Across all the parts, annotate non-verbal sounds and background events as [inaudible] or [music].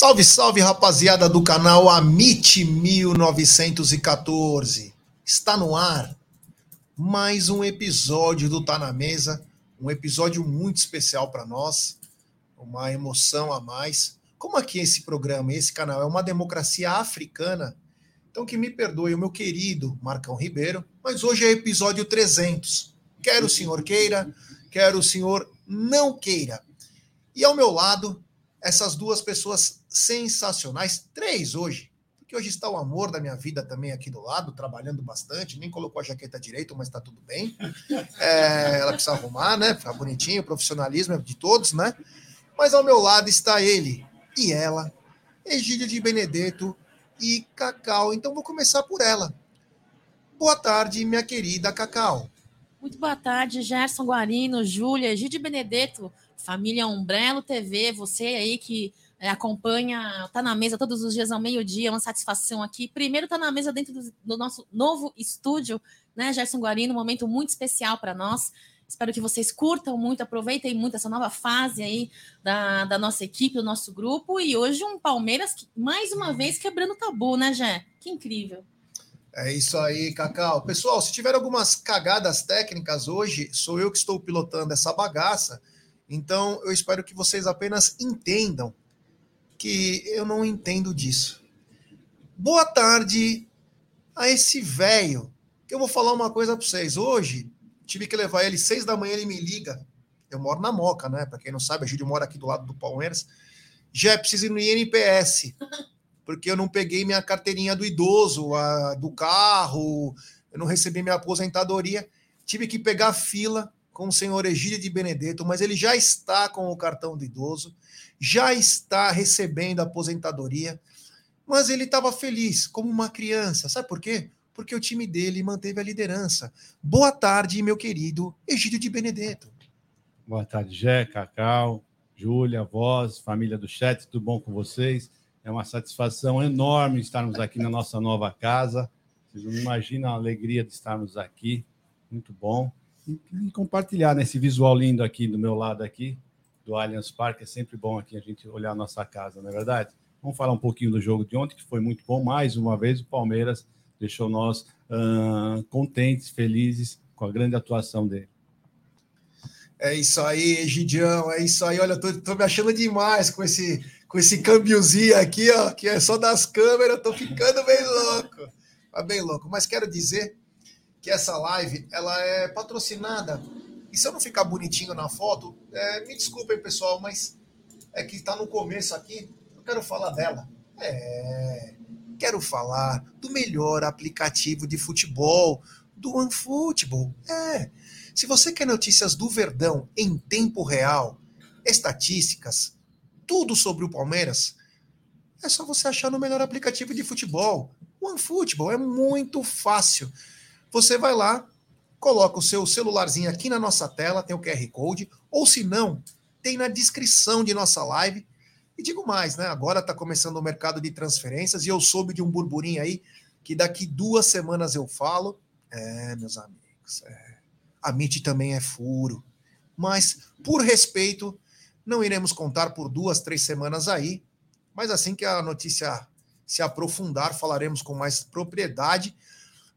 Salve, salve, rapaziada do canal Amit 1914. Está no ar mais um episódio do Tá na Mesa, um episódio muito especial para nós, uma emoção a mais. Como aqui esse programa, esse canal é uma democracia africana, então que me perdoe o meu querido Marcão Ribeiro, mas hoje é episódio 300. Quero o senhor queira, quero o senhor não queira. E ao meu lado, essas duas pessoas sensacionais, três hoje, porque hoje está o amor da minha vida também aqui do lado, trabalhando bastante, nem colocou a jaqueta direito, mas está tudo bem. [laughs] É, ela precisa arrumar, né? Ficar bonitinho, profissionalismo é de todos, né? Mas ao meu lado está ele e ela, Egídio de Benedetto e Cacau. Então vou começar por ela. Boa tarde, minha querida Cacau. Muito boa tarde, Gerson Guarino, Júlia, Egídio Benedetto. Família Umbrello TV, você aí que é, acompanha, tá na mesa todos os dias ao meio-dia, uma satisfação aqui. Primeiro tá na mesa dentro do, do nosso novo estúdio, né, Gerson Guarino, um momento muito especial para nós. Espero que vocês curtam muito, aproveitem muito essa nova fase aí da, da nossa equipe, do nosso grupo. E hoje um Palmeiras, que, mais uma vez, quebrando tabu, né, Gé? Que incrível. É isso aí, Cacau. Pessoal, se tiver algumas cagadas técnicas hoje, sou eu que estou pilotando essa bagaça. Então, eu espero que vocês apenas entendam que eu não entendo disso. Boa tarde a esse velho. Que eu vou falar uma coisa para vocês. Hoje, tive que levar ele seis da manhã, ele me liga. Eu moro na Moca, né? Para quem não sabe, a Júlio mora aqui do lado do Palmeiras. Já preciso ir no INPS, [laughs] porque eu não peguei minha carteirinha do idoso, a, do carro, eu não recebi minha aposentadoria. Tive que pegar fila com o senhor Egídio de Benedetto, mas ele já está com o cartão do idoso, já está recebendo a aposentadoria, mas ele estava feliz, como uma criança. Sabe por quê? Porque o time dele manteve a liderança. Boa tarde, meu querido Egídio de Benedetto. Boa tarde, Jé, Cacau, Júlia, voz, família do chat, tudo bom com vocês? É uma satisfação enorme estarmos aqui na nossa nova casa. Vocês não imaginam a alegria de estarmos aqui. Muito bom e, compartilhar nesse visual lindo aqui do meu lado aqui, do Allianz Parque. É sempre bom aqui a gente olhar a nossa casa, não é verdade? Vamos falar um pouquinho do jogo de ontem, que foi muito bom. Mais uma vez, o Palmeiras deixou nós uh, contentes, felizes com a grande atuação dele. É isso aí, Egidião, é isso aí. Olha, tô, tô, me achando demais com esse, com esse câmbiozinho aqui, ó, que é só das câmeras, tô ficando bem louco. Tá bem louco. Mas quero dizer que essa live ela é patrocinada. E se eu não ficar bonitinho na foto, é, me desculpem, pessoal, mas é que está no começo aqui. Eu quero falar dela. É, quero falar do melhor aplicativo de futebol, do OneFootball. É. Se você quer notícias do Verdão em tempo real, estatísticas, tudo sobre o Palmeiras, é só você achar no melhor aplicativo de futebol. OneFootball é muito fácil. Você vai lá, coloca o seu celularzinho aqui na nossa tela, tem o QR Code, ou se não, tem na descrição de nossa live. E digo mais, né? Agora está começando o mercado de transferências e eu soube de um burburinho aí que daqui duas semanas eu falo. É, meus amigos, é. a MIT também é furo. Mas, por respeito, não iremos contar por duas, três semanas aí. Mas assim que a notícia se aprofundar, falaremos com mais propriedade.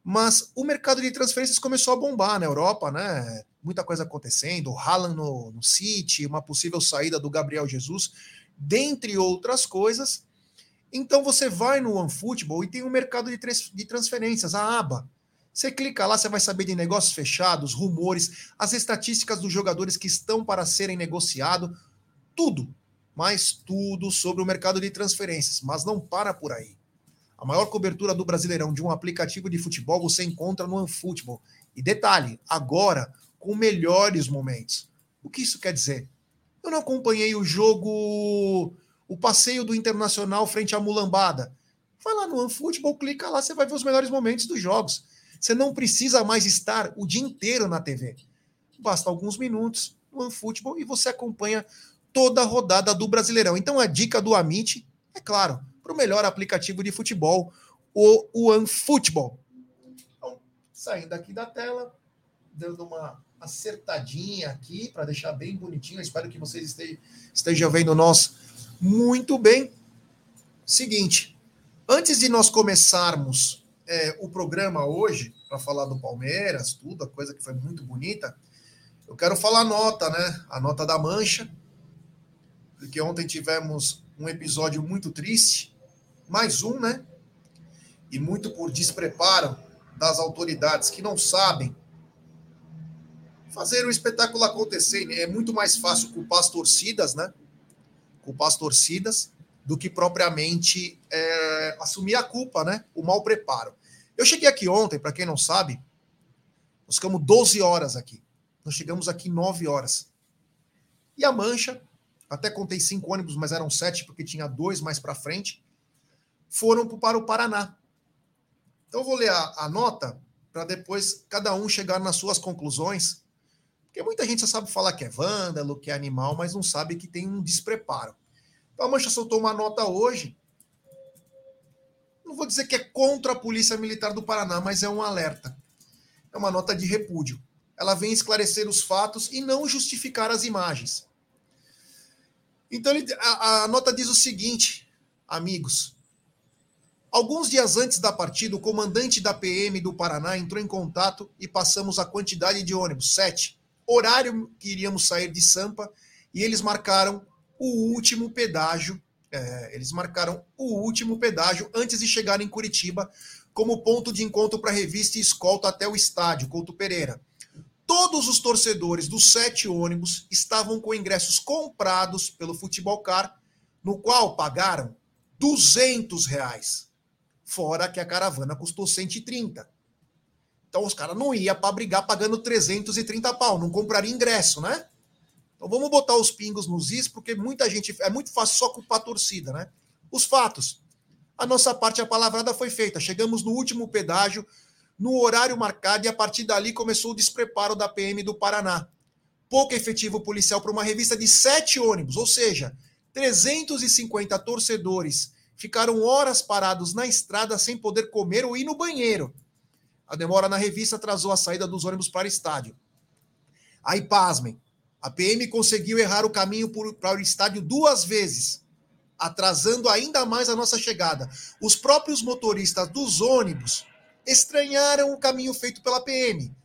Mas o mercado de transferências começou a bombar na Europa, né? Muita coisa acontecendo, o Haaland no, no City, uma possível saída do Gabriel Jesus, dentre outras coisas. Então você vai no OneFootball e tem um mercado de, de transferências, a aba. Você clica lá, você vai saber de negócios fechados, rumores, as estatísticas dos jogadores que estão para serem negociados, tudo, mas tudo sobre o mercado de transferências. Mas não para por aí. A maior cobertura do Brasileirão de um aplicativo de futebol você encontra no OneFootball. E detalhe, agora com melhores momentos. O que isso quer dizer? Eu não acompanhei o jogo, o passeio do Internacional frente à Mulambada. Vai lá no OneFootball, clica lá, você vai ver os melhores momentos dos jogos. Você não precisa mais estar o dia inteiro na TV. Basta alguns minutos no OneFootball e você acompanha toda a rodada do Brasileirão. Então a dica do Amit, é claro, para o melhor aplicativo de futebol, o OneFootball. Então, saindo aqui da tela, dando uma acertadinha aqui para deixar bem bonitinho. Eu espero que vocês estejam, estejam vendo nós muito bem. Seguinte, antes de nós começarmos é, o programa hoje, para falar do Palmeiras, tudo, a coisa que foi muito bonita, eu quero falar a nota, né? A nota da mancha, porque ontem tivemos um episódio muito triste mais um, né? E muito por despreparo das autoridades que não sabem fazer o espetáculo acontecer. É muito mais fácil culpar as torcidas, né? Culpar as torcidas do que propriamente é, assumir a culpa, né? O mau preparo. Eu cheguei aqui ontem, para quem não sabe, nós ficamos 12 horas aqui. Nós chegamos aqui 9 horas. E a mancha, até contei cinco ônibus, mas eram sete porque tinha dois mais para frente foram para o Paraná. Então, eu vou ler a, a nota para depois cada um chegar nas suas conclusões, porque muita gente só sabe falar que é vândalo, que é animal, mas não sabe que tem um despreparo. Então, a Mancha soltou uma nota hoje. Não vou dizer que é contra a Polícia Militar do Paraná, mas é um alerta. É uma nota de repúdio. Ela vem esclarecer os fatos e não justificar as imagens. Então, a, a nota diz o seguinte, amigos: Alguns dias antes da partida, o comandante da PM do Paraná entrou em contato e passamos a quantidade de ônibus, sete, horário que iríamos sair de Sampa, e eles marcaram o último pedágio. É, eles marcaram o último pedágio antes de chegar em Curitiba, como ponto de encontro para revista e escolta até o estádio, Couto Pereira. Todos os torcedores dos sete ônibus estavam com ingressos comprados pelo Futebol Car, no qual pagaram 200 reais fora que a caravana custou 130. Então os caras não iam para brigar pagando 330 pau, não compraria ingresso, né? Então vamos botar os pingos nos is, porque muita gente. É muito fácil só culpar a torcida, né? Os fatos. A nossa parte, a palavrada foi feita. Chegamos no último pedágio, no horário marcado, e a partir dali começou o despreparo da PM do Paraná. Pouco efetivo policial para uma revista de sete ônibus, ou seja, 350 torcedores ficaram horas parados na estrada sem poder comer ou ir no banheiro. A demora na revista atrasou a saída dos ônibus para o estádio. Aí, pasmem, a PM conseguiu errar o caminho para o estádio duas vezes, atrasando ainda mais a nossa chegada. Os próprios motoristas dos ônibus estranharam o caminho feito pela PM,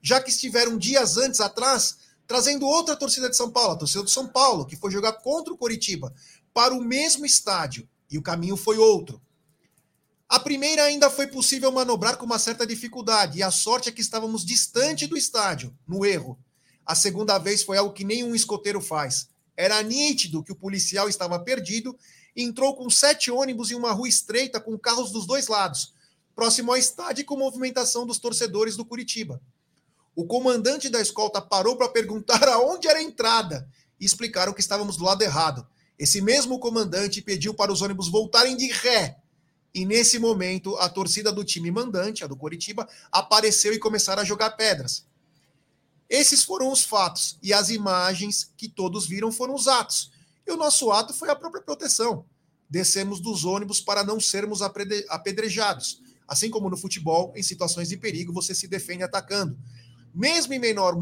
já que estiveram dias antes atrás trazendo outra torcida de São Paulo, a torcida do São Paulo, que foi jogar contra o Coritiba, para o mesmo estádio e o caminho foi outro. A primeira ainda foi possível manobrar com uma certa dificuldade, e a sorte é que estávamos distante do estádio, no erro. A segunda vez foi algo que nenhum escoteiro faz. Era nítido que o policial estava perdido e entrou com sete ônibus em uma rua estreita com carros dos dois lados, próximo ao estádio e com movimentação dos torcedores do Curitiba. O comandante da escolta parou para perguntar [laughs] aonde era a entrada e explicaram que estávamos do lado errado. Esse mesmo comandante pediu para os ônibus voltarem de ré. E nesse momento, a torcida do time mandante, a do Coritiba, apareceu e começaram a jogar pedras. Esses foram os fatos. E as imagens que todos viram foram os atos. E o nosso ato foi a própria proteção. Descemos dos ônibus para não sermos apedrejados. Assim como no futebol, em situações de perigo, você se defende atacando. Mesmo em menor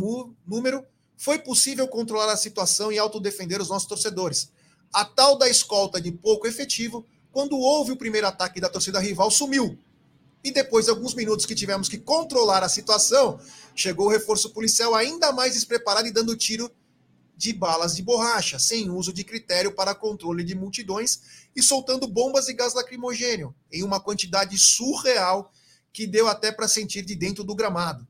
número, foi possível controlar a situação e autodefender os nossos torcedores. A tal da escolta de pouco efetivo, quando houve o primeiro ataque da torcida rival, sumiu. E depois de alguns minutos que tivemos que controlar a situação, chegou o reforço policial ainda mais despreparado e dando tiro de balas de borracha, sem uso de critério para controle de multidões e soltando bombas e gás lacrimogênio em uma quantidade surreal que deu até para sentir de dentro do gramado.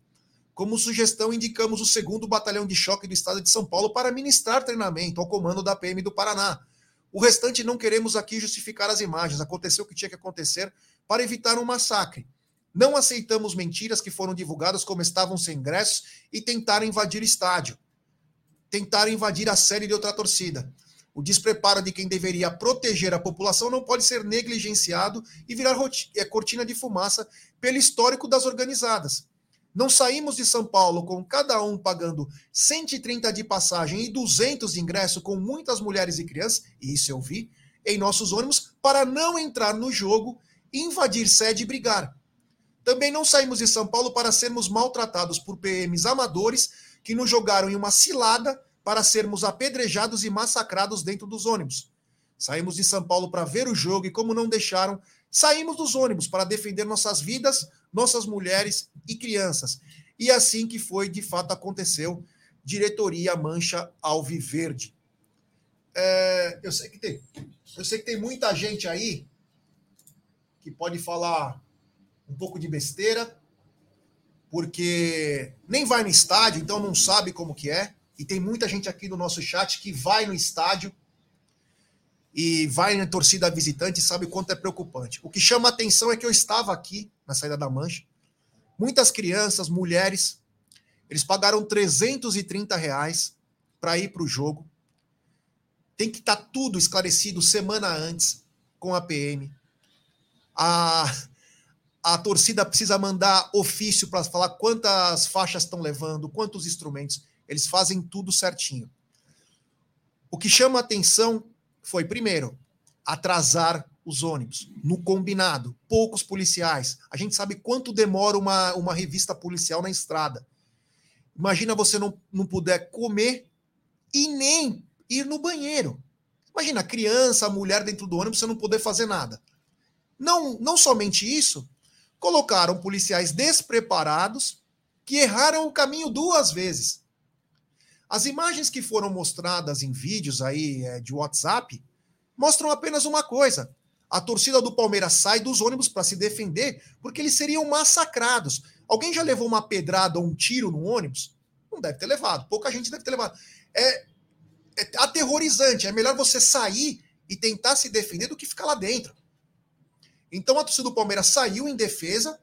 Como sugestão, indicamos o segundo Batalhão de Choque do Estado de São Paulo para ministrar treinamento ao comando da PM do Paraná. O restante não queremos aqui justificar as imagens. Aconteceu o que tinha que acontecer para evitar um massacre. Não aceitamos mentiras que foram divulgadas como estavam sem ingressos e tentaram invadir o estádio tentaram invadir a série de outra torcida. O despreparo de quem deveria proteger a população não pode ser negligenciado e virar é, cortina de fumaça pelo histórico das organizadas. Não saímos de São Paulo com cada um pagando 130 de passagem e 200 de ingresso com muitas mulheres e crianças, e isso eu vi, em nossos ônibus, para não entrar no jogo, invadir sede e brigar. Também não saímos de São Paulo para sermos maltratados por PMs amadores que nos jogaram em uma cilada para sermos apedrejados e massacrados dentro dos ônibus. Saímos de São Paulo para ver o jogo e, como não deixaram, saímos dos ônibus para defender nossas vidas, nossas mulheres e crianças. E assim que foi, de fato, aconteceu. Diretoria Mancha Alviverde. É, eu sei que tem, eu sei que tem muita gente aí que pode falar um pouco de besteira, porque nem vai no estádio, então não sabe como que é. E tem muita gente aqui no nosso chat que vai no estádio e vai na torcida visitante sabe o quanto é preocupante. O que chama atenção é que eu estava aqui na saída da mancha. Muitas crianças, mulheres, eles pagaram 330 reais para ir para o jogo. Tem que estar tá tudo esclarecido semana antes com a PM. A, a torcida precisa mandar ofício para falar quantas faixas estão levando, quantos instrumentos. Eles fazem tudo certinho. O que chama atenção foi, primeiro, atrasar os ônibus, no combinado, poucos policiais. A gente sabe quanto demora uma, uma revista policial na estrada. Imagina você não, não puder comer e nem ir no banheiro. Imagina, criança, mulher dentro do ônibus, você não poder fazer nada. Não, não somente isso, colocaram policiais despreparados que erraram o caminho duas vezes. As imagens que foram mostradas em vídeos aí é, de WhatsApp mostram apenas uma coisa: a torcida do Palmeiras sai dos ônibus para se defender porque eles seriam massacrados. Alguém já levou uma pedrada ou um tiro no ônibus? Não deve ter levado, pouca gente deve ter levado. É, é aterrorizante, é melhor você sair e tentar se defender do que ficar lá dentro. Então a torcida do Palmeiras saiu em defesa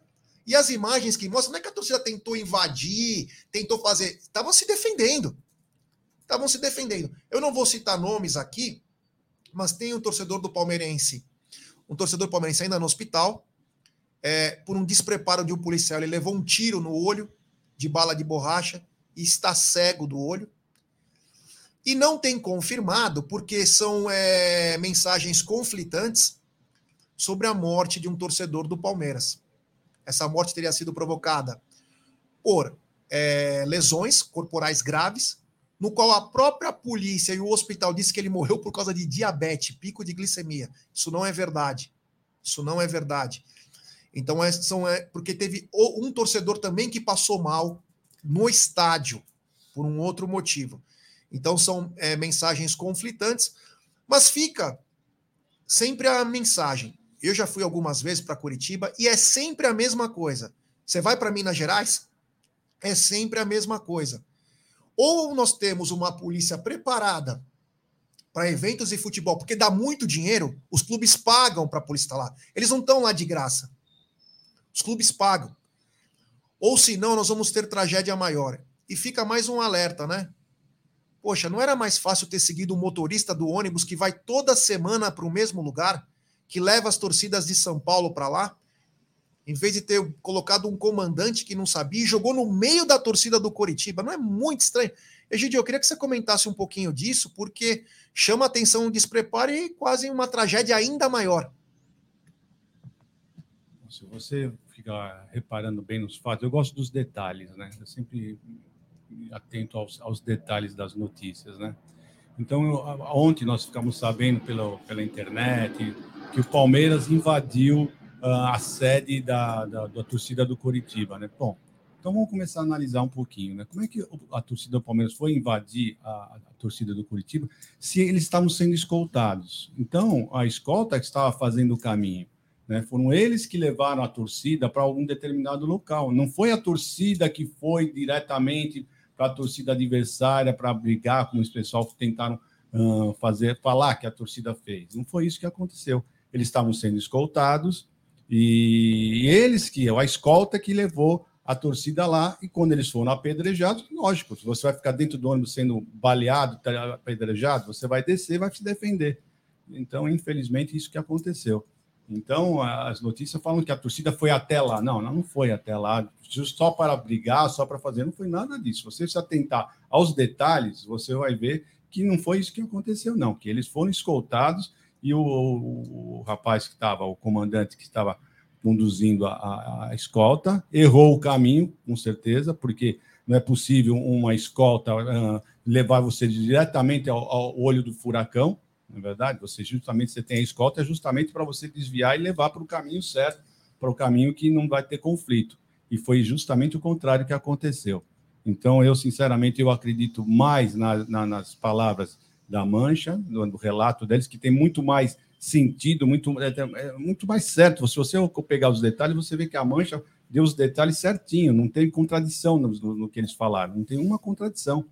e as imagens que mostram não é que a torcida tentou invadir, tentou fazer, estavam se defendendo. Estavam se defendendo. Eu não vou citar nomes aqui, mas tem um torcedor do Palmeirense, um torcedor palmeirense ainda no hospital, é, por um despreparo de um policial. Ele levou um tiro no olho de bala de borracha e está cego do olho. E não tem confirmado, porque são é, mensagens conflitantes sobre a morte de um torcedor do Palmeiras. Essa morte teria sido provocada por é, lesões corporais graves, no qual a própria polícia e o hospital disse que ele morreu por causa de diabetes, pico de glicemia. Isso não é verdade. Isso não é verdade. Então, é, são, é, porque teve um torcedor também que passou mal no estádio, por um outro motivo. Então, são é, mensagens conflitantes, mas fica sempre a mensagem. Eu já fui algumas vezes para Curitiba e é sempre a mesma coisa. Você vai para Minas Gerais, é sempre a mesma coisa. Ou nós temos uma polícia preparada para eventos de futebol, porque dá muito dinheiro, os clubes pagam para a polícia estar lá. Eles não estão lá de graça. Os clubes pagam. Ou senão, nós vamos ter tragédia maior. E fica mais um alerta, né? Poxa, não era mais fácil ter seguido o motorista do ônibus que vai toda semana para o mesmo lugar? que leva as torcidas de São Paulo para lá, em vez de ter colocado um comandante que não sabia jogou no meio da torcida do Coritiba. Não é muito estranho? Egidio, eu queria que você comentasse um pouquinho disso, porque chama atenção o despreparo e quase uma tragédia ainda maior. Se você ficar reparando bem nos fatos, eu gosto dos detalhes, né? Eu sempre atento aos, aos detalhes das notícias, né? Então, eu, ontem nós ficamos sabendo pela, pela internet, que o Palmeiras invadiu a sede da, da, da, torcida do Curitiba, né? Bom, então vamos começar a analisar um pouquinho, né? Como é que a torcida do Palmeiras foi invadir a, a torcida do Curitiba se eles estavam sendo escoltados? Então, a escolta que estava fazendo o caminho, né? Foram eles que levaram a torcida para algum determinado local. Não foi a torcida que foi diretamente para a torcida adversária para brigar, como os pessoal tentaram uh, fazer, falar que a torcida fez. Não foi isso que aconteceu. Eles estavam sendo escoltados e eles que, a escolta que levou a torcida lá, e quando eles foram apedrejados, lógico, se você vai ficar dentro do ônibus sendo baleado, tá apedrejado, você vai descer, vai se defender. Então, infelizmente, isso que aconteceu. Então, as notícias falam que a torcida foi até lá. Não, não foi até lá, só para brigar, só para fazer. Não foi nada disso. Você se atentar aos detalhes, você vai ver que não foi isso que aconteceu, não. Que eles foram escoltados e o, o, o rapaz que estava, o comandante que estava conduzindo a, a, a, escolta, errou o caminho, com certeza, porque não é possível uma escolta uh, levar você diretamente ao, ao olho do furacão na é verdade? Você justamente você tem a escolta é justamente para você desviar e levar para o caminho certo, para o caminho que não vai ter conflito. E foi justamente o contrário que aconteceu. Então, eu sinceramente eu acredito mais na, na, nas palavras da Mancha, no, relato deles, que tem muito mais sentido, muito, é, é, muito mais certo. Se você pegar os detalhes, você vê que a Mancha deu os detalhes certinho, não tem contradição no, no, no que eles falaram, não tem uma contradição,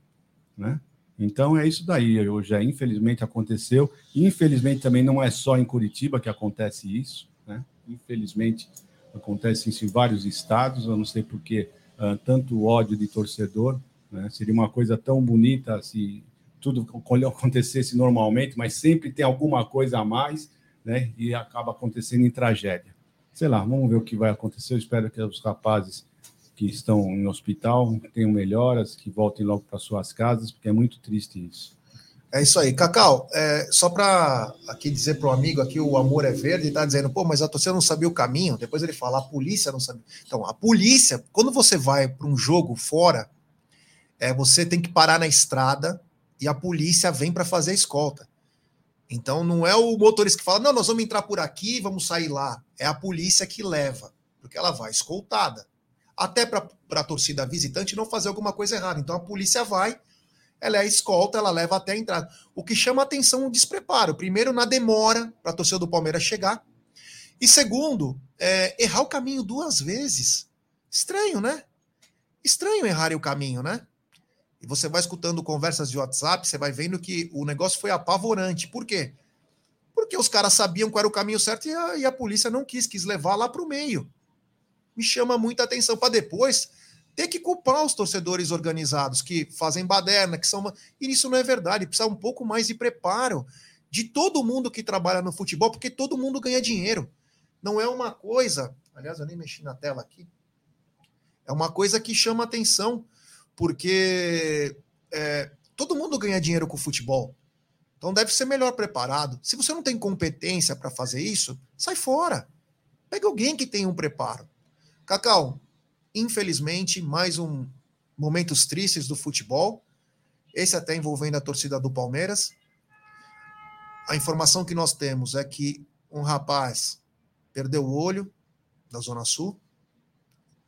né? Então é isso daí. Hoje, é, infelizmente, aconteceu. Infelizmente, também não é só em Curitiba que acontece isso. Né? Infelizmente, acontece isso em vários estados. Eu não sei por que uh, tanto ódio de torcedor. Né? Seria uma coisa tão bonita se tudo acontecesse normalmente, mas sempre tem alguma coisa a mais né? e acaba acontecendo em tragédia. Sei lá, vamos ver o que vai acontecer. Eu espero que os rapazes que estão em hospital tenham melhoras, que voltem logo para suas casas, porque é muito triste isso. É isso aí. Cacau, é, só para aqui dizer para o amigo aqui, o amor é verde, está dizendo, pô, mas a torcida não sabia o caminho. Depois ele fala, a polícia não sabia. Então, a polícia, quando você vai para um jogo fora, é, você tem que parar na estrada e a polícia vem para fazer a escolta. Então, não é o motorista que fala, não, nós vamos entrar por aqui, vamos sair lá. É a polícia que leva, porque ela vai escoltada até para a torcida visitante não fazer alguma coisa errada. Então a polícia vai, ela é a escolta, ela leva até a entrada. O que chama atenção é o despreparo. Primeiro, na demora para a torcida do Palmeiras chegar. E segundo, é, errar o caminho duas vezes. Estranho, né? Estranho errar o caminho, né? E você vai escutando conversas de WhatsApp, você vai vendo que o negócio foi apavorante. Por quê? Porque os caras sabiam qual era o caminho certo e a, e a polícia não quis, quis levar lá para o meio me chama muita atenção para depois ter que culpar os torcedores organizados que fazem baderna, que são. E isso não é verdade, precisa um pouco mais de preparo de todo mundo que trabalha no futebol, porque todo mundo ganha dinheiro. Não é uma coisa. Aliás, eu nem mexi na tela aqui. É uma coisa que chama atenção, porque é, todo mundo ganha dinheiro com futebol. Então deve ser melhor preparado. Se você não tem competência para fazer isso, sai fora. Pega alguém que tem um preparo. Cacau, infelizmente, mais um momentos tristes do futebol. Esse até envolvendo a torcida do Palmeiras. A informação que nós temos é que um rapaz perdeu o olho da Zona Sul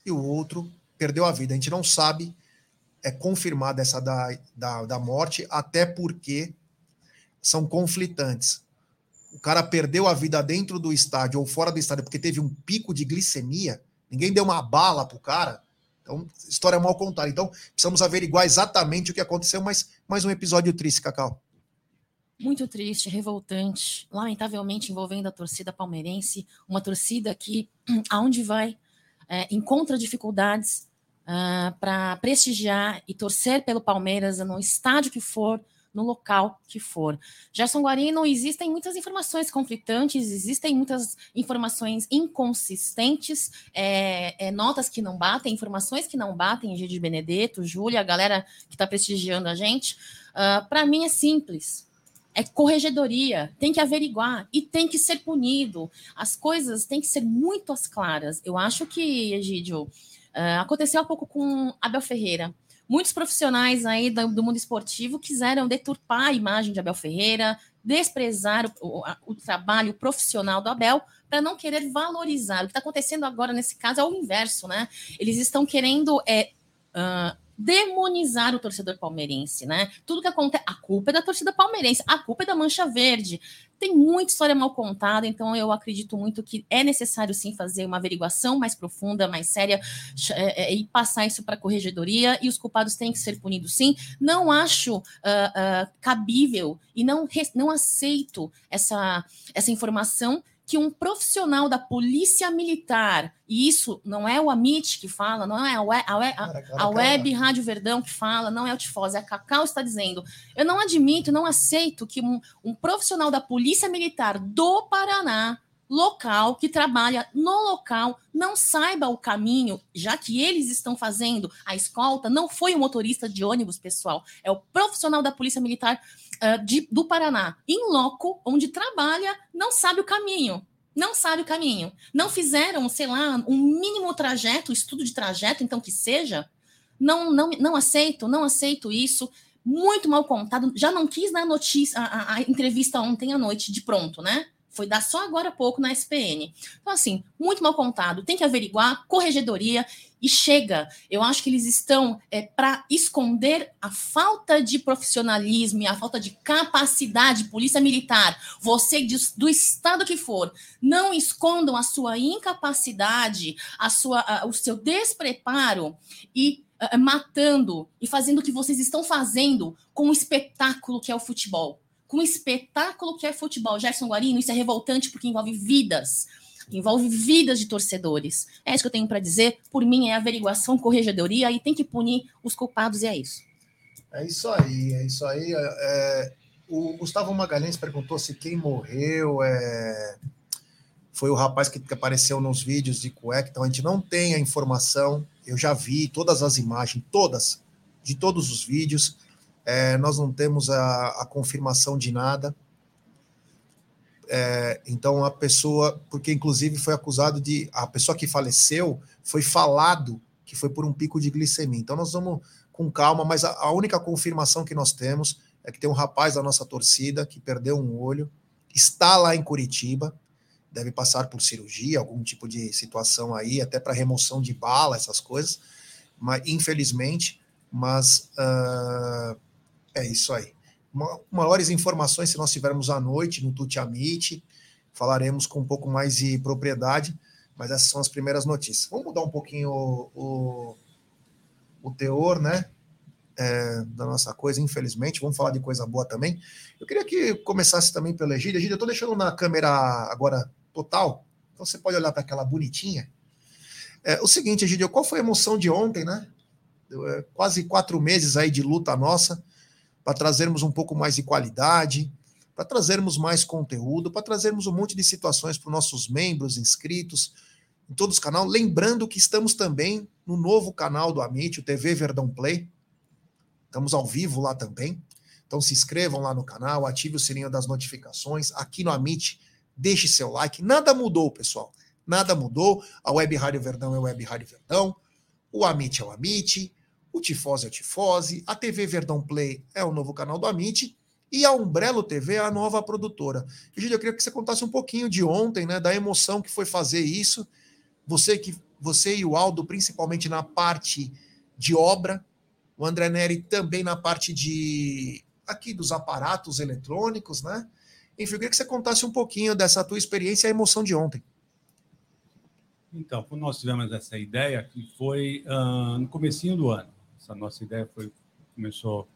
e o outro perdeu a vida. A gente não sabe, é confirmada essa da, da, da morte, até porque são conflitantes. O cara perdeu a vida dentro do estádio ou fora do estádio porque teve um pico de glicemia Ninguém deu uma bala pro cara. Então, história mal contada. Então, precisamos averiguar exatamente o que aconteceu, mas mais um episódio triste, Cacau. Muito triste, revoltante, lamentavelmente envolvendo a torcida palmeirense, uma torcida que, [clears throat] aonde vai, é, encontra dificuldades uh, ah, para prestigiar e torcer pelo Palmeiras no estádio que for, no local que for. Gerson Guarino, existem muitas informações conflitantes, existem muitas informações inconsistentes, é, é, notas que não batem, informações que não batem, Gide Benedetto, Júlia, a galera que está prestigiando a gente. Uh, ah, Para mim é simples. É corregedoria, tem que averiguar e tem que ser punido. As coisas têm que ser muito as claras. Eu acho que, Egídio, uh, aconteceu há pouco com Abel Ferreira muitos profissionais aí do, do, mundo esportivo quiseram deturpar a imagem de Abel Ferreira, desprezar o, o, o trabalho profissional do Abel para não querer valorizar. O que está acontecendo agora nesse caso é o inverso, né? Eles estão querendo é, uh, demonizar o torcedor palmeirense, né? Tudo que acontece, a culpa é da torcida palmeirense, a culpa é da Mancha Verde. Tem muita história mal contada, então eu acredito muito que é necessário sim fazer uma averiguação mais profunda, mais séria é, é, e passar isso para a corregedoria e os culpados têm que ser punidos sim. Não acho uh, uh, cabível e não, não aceito essa, essa informação que um profissional da polícia militar, e isso não é o Amit que fala, não é a, web, a, web, a, a web Rádio Verdão que fala, não é o Tifose, é a Cacau está dizendo. Eu não admito, não aceito que um, um profissional da polícia militar do Paraná local, que trabalha no local, não saiba o caminho, já que eles estão fazendo a escolta, não foi o motorista de ônibus, pessoal, é o profissional da Polícia Militar uh, de, do Paraná, em loco, onde trabalha, não sabe o caminho. Não sabe o caminho. Não fizeram, sei lá, um mínimo trajeto, estudo de trajeto, então que seja. Não, não, não aceito, não aceito isso muito mal contado. Já não quis dar notícia, a, a, entrevista ontem à noite de pronto, né? Foi dar só agora há pouco na SPN. Então, assim, muito mal contado. Tem que averiguar, corregedoria e chega. Eu acho que eles estão é, para esconder a falta de profissionalismo e a falta de capacidade, polícia militar, você do estado que for, não escondam a sua incapacidade, a sua, a, o seu despreparo e matando e fazendo o que vocês estão fazendo com o espetáculo que é o futebol com um espetáculo que é futebol. Gerson Guarino, isso é revoltante porque envolve vidas, envolve vidas de torcedores. É isso que eu tenho para dizer. Por mim, é averiguação, corregedoria e tem que punir os culpados, e é isso. É isso aí, é isso aí. É, é o Gustavo Magalhães perguntou se quem morreu é, foi o rapaz que apareceu nos vídeos de cueca. Então a gente não tem a informação. Eu já vi todas as imagens, todas, de todos os vídeos. É, nós não temos a, a confirmação de nada. É, então a pessoa, porque inclusive foi acusado de a pessoa que faleceu foi falado que foi por um pico de glicemia. Então nós vamos com calma, mas a, a única confirmação que nós temos é que tem um rapaz da nossa torcida que perdeu um olho, está lá em Curitiba, deve passar por cirurgia, algum tipo de situação aí, até para remoção de bala, essas coisas, mas infelizmente, mas uh, é isso aí. Maiores informações, se nós tivermos à noite no Tutiamite, falaremos com um pouco mais de propriedade, mas essas são as primeiras notícias. Vamos mudar um pouquinho o, o, o teor, né? É, da nossa coisa, infelizmente. Vamos falar de coisa boa também. Eu queria que começasse também pelo Egídio. Egídio, eu estou deixando na câmera agora total, então você pode olhar para aquela bonitinha. É, o seguinte, Egídio, qual foi a emoção de ontem, né? É, quase quatro meses aí de luta nossa para trazermos um pouco mais de qualidade, para trazermos mais conteúdo, para trazermos um monte de situações para os nossos membros, inscritos, em todos os canais. Lembrando que estamos também no novo canal do Amit, o TV Verdão Play. Estamos ao vivo lá também. Então se inscrevam lá no canal, ative o sininho das notificações. Aqui no Amit, deixe seu like. Nada mudou, pessoal. Nada mudou. A Web Rádio Verdão é Web Rádio Verdão. O Amit é o Amit. O Tifose é o Tifose, a TV Verdão Play é o novo canal do Amit e a Umbrello TV é a nova produtora. Gílio, eu queria que você contasse um pouquinho de ontem, né, da emoção que foi fazer isso. Você que você e o Aldo, principalmente na parte de obra, o André Neri também na parte de aqui dos aparatos eletrônicos, né? Enfim, eu queria que você contasse um pouquinho dessa tua experiência e a emoção de ontem. Então, nós tivemos essa ideia, que foi uh, no comecinho do ano, essa nossa ideia foi começou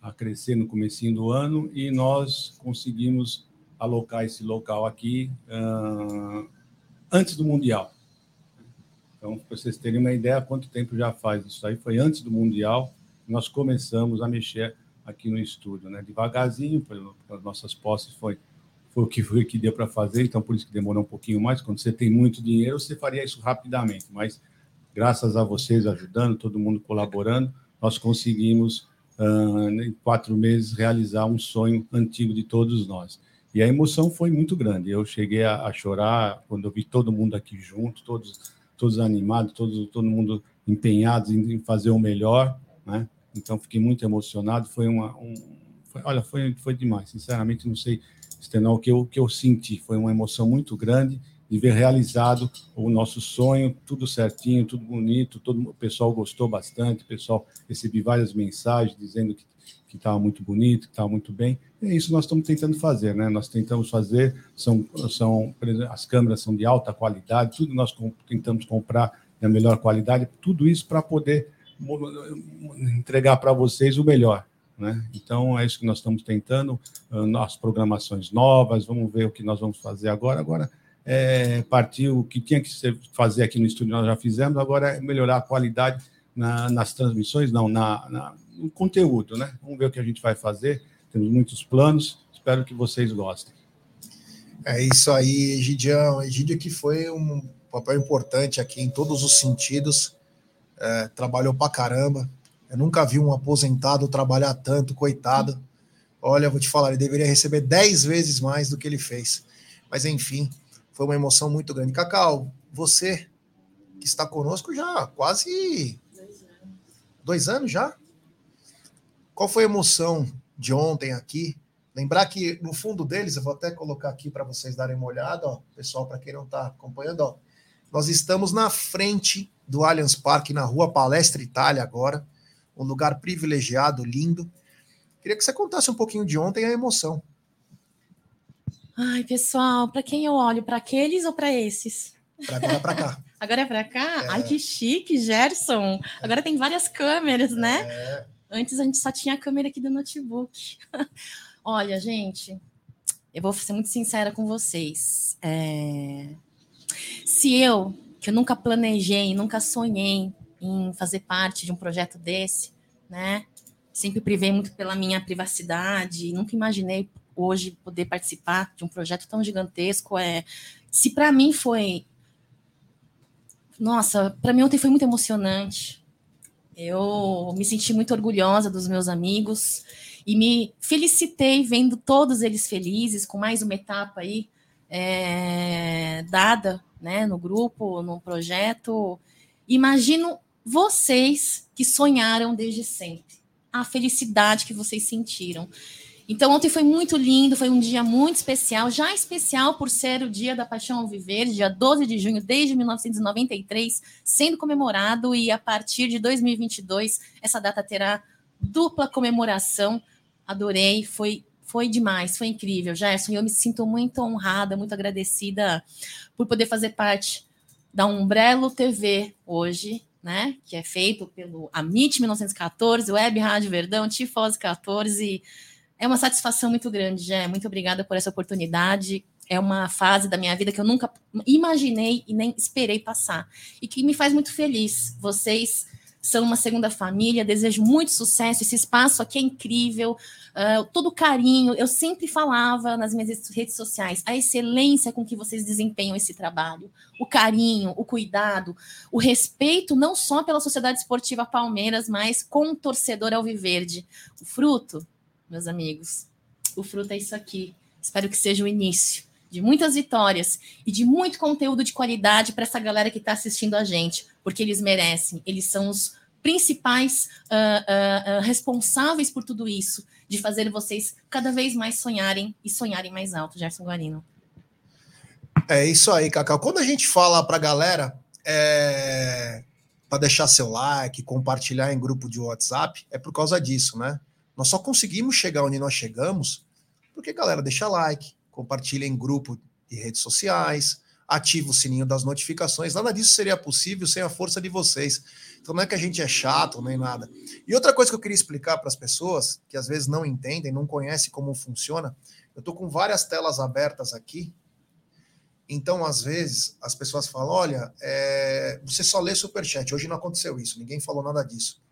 a crescer no comecinho do ano e nós conseguimos alocar esse local aqui uh, antes do Mundial. Então, para vocês terem uma ideia, quanto tempo já faz isso aí? Foi antes do Mundial, nós começamos a mexer aqui no estúdio, né? Devagarzinho, pelas nossas posses foi foi o que foi que deu para fazer, então por isso que demorou um pouquinho mais. Quando você tem muito dinheiro, você faria isso rapidamente, mas graças a vocês ajudando, todo mundo colaborando, nós conseguimos, uh, em quatro meses, realizar um sonho antigo de todos nós. E a emoção foi muito grande. Eu cheguei a, a chorar quando eu vi todo mundo aqui junto, todos, todos animados, todos, todo mundo empenhados em, em fazer o melhor, né? Então fiquei muito emocionado. Foi uma, um, foi, olha, foi, foi demais. Sinceramente, não sei externar o que eu, o que eu senti. Foi uma emoção muito grande de ver realizado o nosso sonho, tudo certinho, tudo bonito, todo o pessoal gostou bastante, o pessoal recebi várias mensagens dizendo que que estava muito bonito, que estava muito bem. É isso nós estamos tentando fazer, né? Nós tentamos fazer, são, são as câmeras são de alta qualidade, tudo nós tentamos comprar da melhor qualidade, tudo isso para poder entregar para vocês o melhor. Né? Então, é isso que nós estamos tentando, as programações novas, vamos ver o que nós vamos fazer agora. Agora, é, partiu o que tinha que fazer aqui no estúdio, nós já fizemos, agora é melhorar a qualidade na, nas transmissões, não, na, na, no conteúdo, né? Vamos ver o que a gente vai fazer, temos muitos planos, espero que vocês gostem. É isso aí, Egidião. Egidio que foi um papel importante aqui em todos os sentidos, é, trabalhou pra caramba. Eu nunca vi um aposentado trabalhar tanto, coitado. Olha, vou te falar, ele deveria receber 10 vezes mais do que ele fez. Mas enfim, foi uma emoção muito grande. Cacau, você que está conosco já há quase dois anos já? Qual foi a emoção de ontem aqui? Lembrar que no fundo deles, eu vou até colocar aqui para vocês darem uma olhada, ó, pessoal, para quem não está acompanhando, ó, nós estamos na frente do Allianz Parque, na rua Palestra Itália agora, um lugar privilegiado, lindo. Queria que você contasse um pouquinho de ontem a emoção. Ai, pessoal, para quem eu olho? Para aqueles ou para esses? Pra agora é para cá. [laughs] agora é para cá? É. Ai, que chique, Gerson. Agora tem várias câmeras, né? É. Antes a gente só tinha a câmera aqui do notebook. [laughs] Olha, gente, eu vou ser muito sincera com vocês. É... Se eu, que eu nunca planejei, nunca sonhei em fazer parte de um projeto desse, né? Sempre privei muito pela minha privacidade, nunca imaginei hoje poder participar de um projeto tão gigantesco. É, se para mim foi, nossa, para mim ontem foi muito emocionante. Eu me senti muito orgulhosa dos meus amigos e me felicitei vendo todos eles felizes com mais uma etapa aí é, dada, né, no grupo, no projeto. Imagino vocês que sonharam desde sempre, a felicidade que vocês sentiram. Então, ontem foi muito lindo, foi um dia muito especial, já especial por ser o Dia da Paixão ao Viver, dia 12 de junho, desde 1993, sendo comemorado, e a partir de 2022, essa data terá dupla comemoração. Adorei, foi foi demais, foi incrível, Gerson. Eu me sinto muito honrada, muito agradecida por poder fazer parte da Umbrello TV hoje, né? Que é feito pelo Amit 1914, Web Rádio Verdão, Tifose 14. É uma satisfação muito grande, Jé. Muito obrigada por essa oportunidade. É uma fase da minha vida que eu nunca imaginei e nem esperei passar. E que me faz muito feliz. Vocês são uma segunda família, desejo muito sucesso. Esse espaço aqui é incrível, uh, todo carinho. Eu sempre falava nas minhas redes sociais a excelência com que vocês desempenham esse trabalho, o carinho, o cuidado, o respeito, não só pela Sociedade Esportiva Palmeiras, mas com o torcedor Alviverde. O fruto meus amigos. O fruto é isso aqui. Espero que seja o início de muitas vitórias e de muito conteúdo de qualidade para essa galera que está assistindo a gente, porque eles merecem. Eles são os principais uh, uh, uh, responsáveis por tudo isso, de fazer vocês cada vez mais sonharem e sonharem mais alto, Gerson Guarino. É isso aí, Cacau. Quando a gente fala para a galera é... para deixar seu like, compartilhar em grupo de WhatsApp, é por causa disso, né? Nós só conseguimos chegar onde nós chegamos porque, galera, deixa like, compartilha em grupo de redes sociais, ativa o sininho das notificações. Nada disso seria possível sem a força de vocês. Então não é que a gente é chato nem nada. E outra coisa que eu queria explicar para as pessoas que às vezes não entendem, não conhecem como funciona, eu estou com várias telas abertas aqui. Então, às vezes, as pessoas falam: olha, é, você só lê superchat. Hoje não aconteceu isso, ninguém falou nada disso.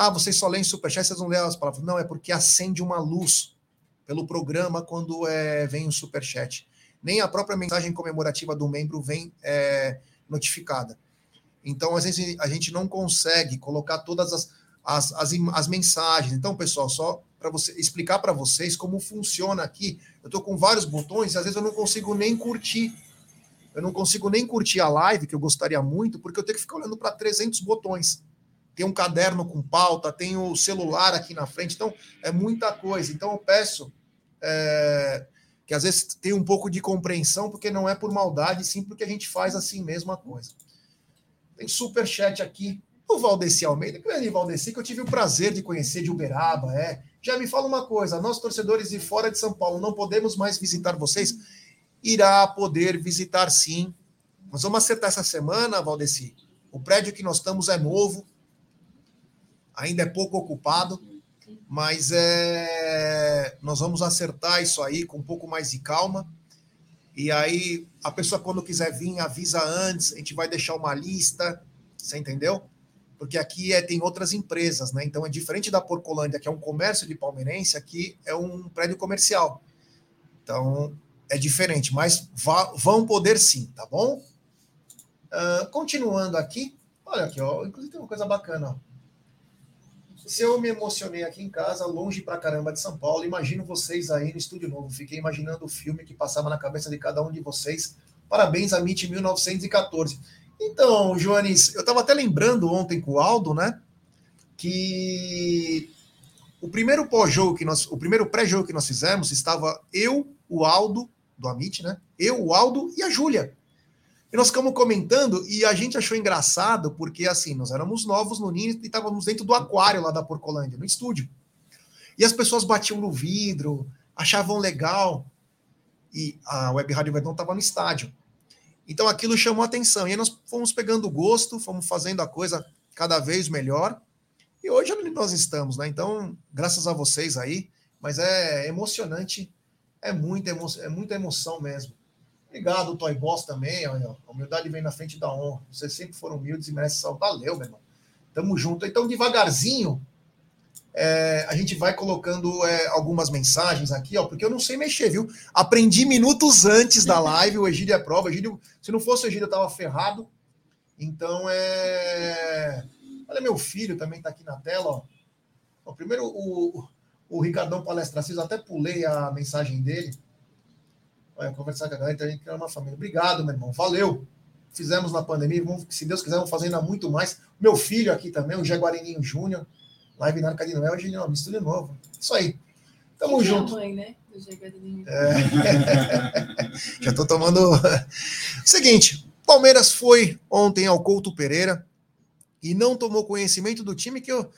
Ah, vocês só leem superchat, vocês não leem as palavras. Não, é porque acende uma luz pelo programa quando é, vem o superchat. Nem a própria mensagem comemorativa do membro vem é, notificada. Então, às vezes, a gente não consegue colocar todas as, as, as, as mensagens. Então, pessoal, só para explicar para vocês como funciona aqui. Eu estou com vários botões e às vezes eu não consigo nem curtir. Eu não consigo nem curtir a live, que eu gostaria muito, porque eu tenho que ficar olhando para 300 botões. Tem um caderno com pauta, tem o celular aqui na frente, então é muita coisa. Então eu peço é, que às vezes tem um pouco de compreensão, porque não é por maldade, sim porque a gente faz assim mesmo a coisa. Tem super chat aqui o Valdeci Almeida, grande Valdeci, que eu tive o prazer de conhecer de Uberaba, é. Já me fala uma coisa, nós torcedores de fora de São Paulo não podemos mais visitar vocês? Irá poder visitar sim. Nós vamos acertar essa semana, Valdeci. O prédio que nós estamos é novo, ainda é pouco ocupado, mas é, nós vamos acertar isso aí com um pouco mais de calma. E aí, a pessoa, quando quiser vir, avisa antes, a gente vai deixar uma lista, você entendeu? Porque aqui é, tem outras empresas, né? Então é diferente da Porcolândia, que é um comércio de palmeirense, aqui é um prédio comercial. Então é diferente, mas vá, vão poder sim, tá bom? Uh, continuando aqui, olha aqui, ó, inclusive tem uma coisa bacana, ó. Se eu me emocionei aqui em casa, longe pra caramba de São Paulo, imagino vocês aí no Estúdio Novo. Fiquei imaginando o filme que passava na cabeça de cada um de vocês. Parabéns a MIT 1914. Então, Joanes, eu estava até lembrando ontem com o Aldo, né? Que o primeiro pós-jogo que nós, o primeiro pré-jogo que nós fizemos, estava eu, o Aldo, do Amit, né? Eu, o Aldo e a Júlia. E nós ficamos comentando e a gente achou engraçado porque, assim, nós éramos novos no Ninho e estávamos dentro do aquário lá da Porcolândia, no estúdio. E as pessoas batiam no vidro, achavam legal. E a Web Rádio Verdão estava no estádio. Então aquilo chamou atenção. E aí nós fomos pegando gosto, fomos fazendo a coisa cada vez melhor. E hoje nós estamos, né? Então, graças a vocês aí, mas é emocionante, é muita, emo é muita emoção mesmo. Obrigado, Toy Boss também. Olha, a humildade vem na frente da honra. Vocês sempre foram humildes e merecem salve. Valeu, meu irmão. Tamo junto. Então, devagarzinho, é, a gente vai colocando é, algumas mensagens aqui, ó, porque eu não sei mexer, viu? Aprendi minutos antes da live, o Egídio é prova. O Egídio, se não fosse o Egídio, eu tava ferrado. Então, é. Olha, meu filho também tá aqui na tela, ó. ó primeiro, o, o Ricardão Palestracis, até pulei a mensagem dele. Vai conversar com a galera, então a gente criar uma família. Obrigado, meu irmão. Valeu. Fizemos na pandemia, vamos, se Deus quiser, vamos fazer ainda muito mais. Meu filho aqui também, o Jaguarininho Júnior, live na Arca de Noel, hoje não, mistura novo. Isso aí. Tamo Que junto. mãe, né? Do Jaguarininho. É. [laughs] Já tô tomando. [laughs] Seguinte, Palmeiras foi ontem ao Couto Pereira e não tomou conhecimento do time que eu.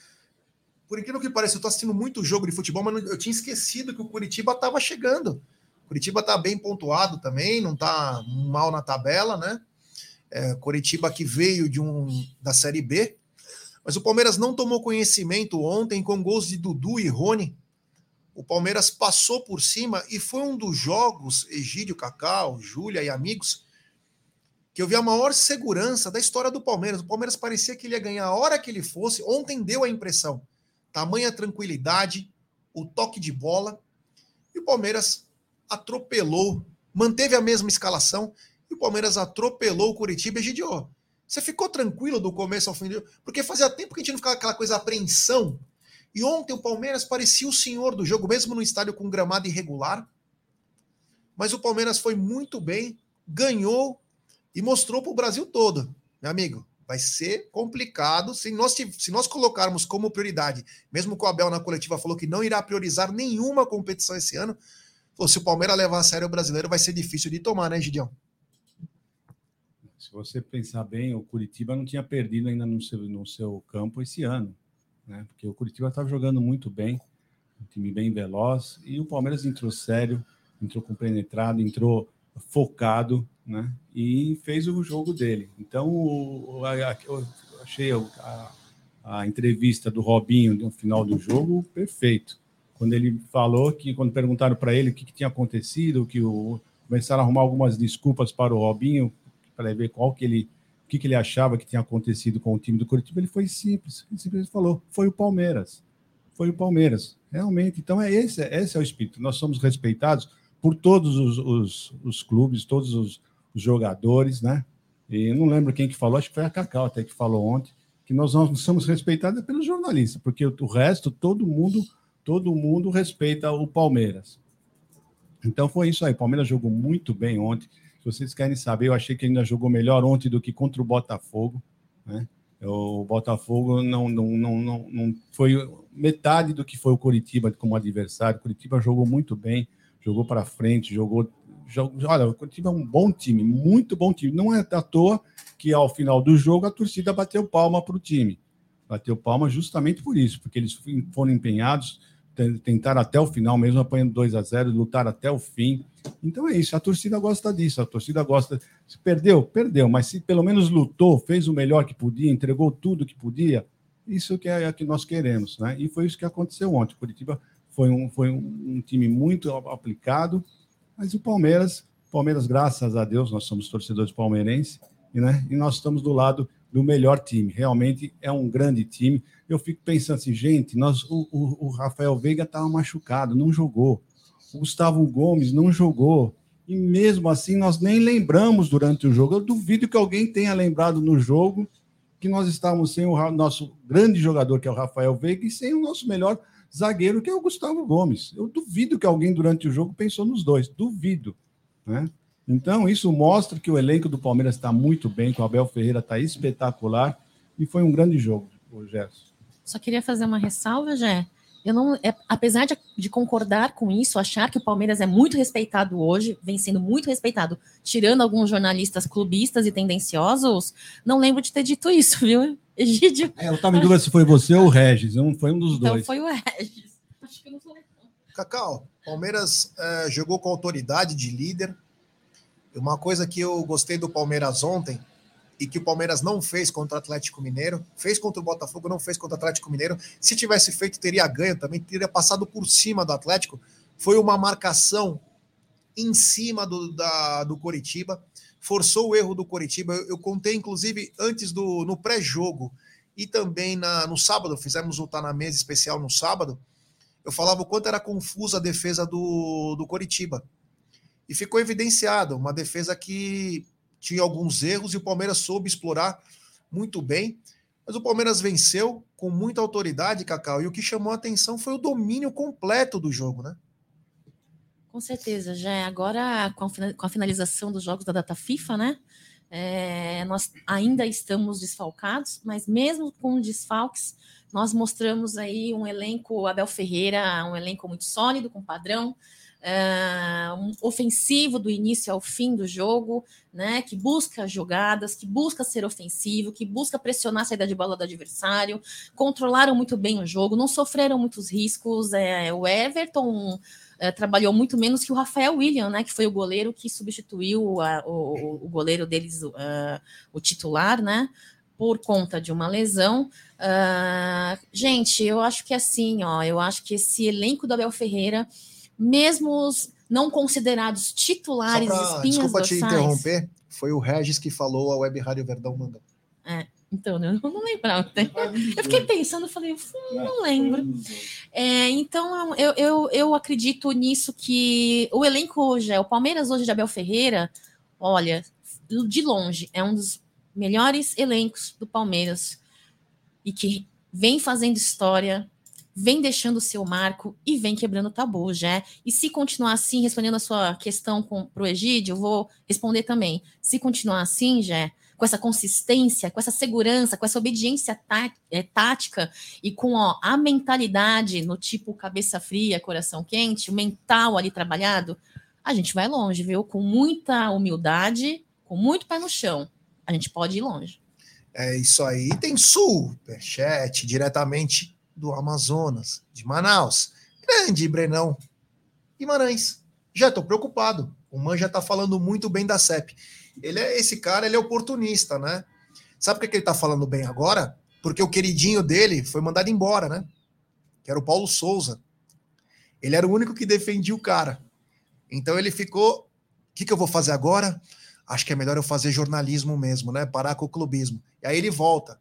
Por incrível que pareça, eu tô assistindo muito jogo de futebol, mas eu tinha esquecido que o Curitiba estava chegando. Curitiba tá bem pontuado também, não tá mal na tabela, né? É, Curitiba que veio de um da Série B, mas o Palmeiras não tomou conhecimento ontem com gols de Dudu e Rony. O Palmeiras passou por cima e foi um dos jogos, Egídio, Cacau, Júlia e amigos, que eu vi a maior segurança da história do Palmeiras. O Palmeiras parecia que ele ia ganhar a hora que ele fosse. Ontem deu a impressão. Tamanha tranquilidade, o toque de bola. E o Palmeiras atropelou, manteve a mesma escalação e o Palmeiras atropelou o Curitiba. Egidio, você ficou tranquilo do começo ao fim? do- Porque fazia tempo que a gente não ficava aquela coisa apreensão. E ontem o Palmeiras parecia o senhor do jogo, mesmo no estádio com gramado irregular. Mas o Palmeiras foi muito bem, ganhou e mostrou para o Brasil todo. Meu amigo, vai ser complicado se nós, se nós colocarmos como prioridade, mesmo que o Abel na coletiva falou que não irá priorizar nenhuma competição esse ano, Pô, se o Palmeiras levar a sério o brasileiro, vai ser difícil de tomar, né, Gideão? Se você pensar bem, o Curitiba não tinha perdido ainda no seu, no seu campo esse ano, né? Porque o Curitiba estava jogando muito bem, um time bem veloz, e o Palmeiras entrou sério, entrou compenetrado, entrou focado, né? E fez o jogo dele. Então, o- a- a- eu achei a, a entrevista do Robinho no final do jogo perfeito. Quando ele falou que, quando perguntaram para ele o que, que tinha acontecido, que o, começaram a arrumar algumas desculpas para o Robinho, para ver qual que ele, o que, que ele achava que tinha acontecido com o time do Curitiba, ele foi simples, ele simplesmente falou, foi o Palmeiras, foi o Palmeiras, realmente. Então é esse, esse é o espírito. Nós somos respeitados por todos os, os, os clubes, todos os, os jogadores, né? E não lembro quem que falou, acho que foi a Cacau até que falou ontem, que nós não somos respeitados pelos jornalistas, porque o resto, todo mundo, todo mundo respeita o Palmeiras. Então foi isso aí. O Palmeiras jogou muito bem ontem. Se vocês querem saber, eu achei que ainda jogou melhor ontem do que contra o Botafogo. Né? O Botafogo não, não, não, não, não foi metade do que foi o Curitiba como adversário. O Curitiba jogou muito bem, jogou para frente, jogou. Olha, o Curitiba é um bom time, muito bom time. Não é à toa que ao final do jogo a torcida bateu palma para o time. Bateu palma justamente por isso, porque eles foram empenhados, tentaram até o final, mesmo apanhando 2 a 0 lutaram até o fim. Então é isso, a torcida gosta disso, a torcida gosta. Se perdeu, perdeu, mas se pelo menos lutou, fez o melhor que podia, entregou tudo que podia, isso que é, é que nós queremos, né? E foi isso que aconteceu ontem. Curitiba foi um, foi um, um time muito aplicado, mas o Palmeiras, Palmeiras, graças a Deus, nós somos torcedores palmeirenses, né? E nós estamos do lado do melhor time. Realmente é um grande time. Eu fico pensando assim, gente, nós, o, o, o Rafael Veiga estava machucado, não jogou. O Gustavo Gomes não jogou. E mesmo assim, nós nem lembramos durante o jogo. Eu duvido que alguém tenha lembrado no jogo que nós estávamos sem o nosso grande jogador, que é o Rafael Veiga, e sem o nosso melhor zagueiro, que é o Gustavo Gomes. Eu duvido que alguém durante o jogo pensou nos dois. Duvido. Né? Então, isso mostra que o elenco do Palmeiras está muito bem, que o Abel Ferreira está espetacular e foi um grande jogo, o Gerson. Só queria fazer uma ressalva, Jé. Eu não, é, apesar de, de, concordar com isso, achar que o Palmeiras é muito respeitado hoje, vem sendo muito respeitado, tirando alguns jornalistas clubistas e tendenciosos, não lembro de ter dito isso, [laughs] viu, Egídio? É, eu estava em dúvida se foi você ou o Regis, não foi um dos então dois. Então foi o Regis. Acho que não foi. Cacau, Palmeiras é, jogou com autoridade de líder, uma coisa que eu gostei do Palmeiras ontem e que o Palmeiras não fez contra o Atlético Mineiro, fez contra o Botafogo, não fez contra o Atlético Mineiro. Se tivesse feito, teria ganho também, teria passado por cima do Atlético. Foi uma marcação em cima do, da, do Coritiba, forçou o erro do Coritiba. Eu, eu contei, inclusive, antes do no pré-jogo e também na, no sábado, fizemos o Tá na Mesa especial no sábado. Eu falava o quanto era confusa a defesa do, do Coritiba e ficou evidenciado uma defesa que tinha alguns erros e o Palmeiras soube explorar muito bem. Mas o Palmeiras venceu com muita autoridade, Cacau, e o que chamou a atenção foi o domínio completo do jogo, né? Com certeza, já agora com a finalização dos jogos da data FIFA, né? É, nós ainda estamos desfalcados, mas mesmo com desfalques, nós mostramos aí um elenco Abel Ferreira, um elenco muito sólido, com padrão, um ofensivo do início ao fim do jogo, né? Que busca jogadas, que busca ser ofensivo, que busca pressionar a saída de bola do adversário, controlaram muito bem o jogo, não sofreram muitos riscos. É, o Everton é, trabalhou muito menos que o Rafael William, né? Que foi o goleiro que substituiu a, o, o, goleiro deles, o titular, né? Por conta de uma lesão. Uh, gente, eu acho que assim, ó, eu acho que esse elenco do Abel Ferreira mesmo os não considerados titulares pra, espinhas Desculpa dorsais. te interromper, foi o Regis que falou a Web Rádio Verdão mandou. É, então, eu não lembrava. Eu fiquei pensando, falei, não lembro. É, então, eu, eu, eu acredito nisso que o elenco hoje, é o Palmeiras hoje de Abel Ferreira, olha, de longe, é um dos melhores elencos do Palmeiras e que vem fazendo história, vem deixando o seu marco e vem quebrando tabu, já. E se continuar assim, respondendo a sua questão para o Egídio, eu vou responder também. Se continuar assim, já, com essa consistência, com essa segurança, com essa obediência tá, é, tática e com ó, a mentalidade no tipo cabeça fria, coração quente, o mental ali trabalhado, a gente vai longe, viu? Com muita humildade, com muito pé no chão, a gente pode ir longe. É isso aí. Tem superchat diretamente do Amazonas, de Manaus. Grande Brenão. Guimarães. Já estou preocupado. O Man já está falando muito bem da CEP. Ele é esse cara, ele é oportunista, né? Sabe por que ele está falando bem agora? Porque o queridinho dele foi mandado embora, né? Que era o Paulo Souza. Ele era o único que defendia o cara. Então ele ficou. O que, que eu vou fazer agora? Acho que é melhor eu fazer jornalismo mesmo, né? Parar com o clubismo. E aí ele volta.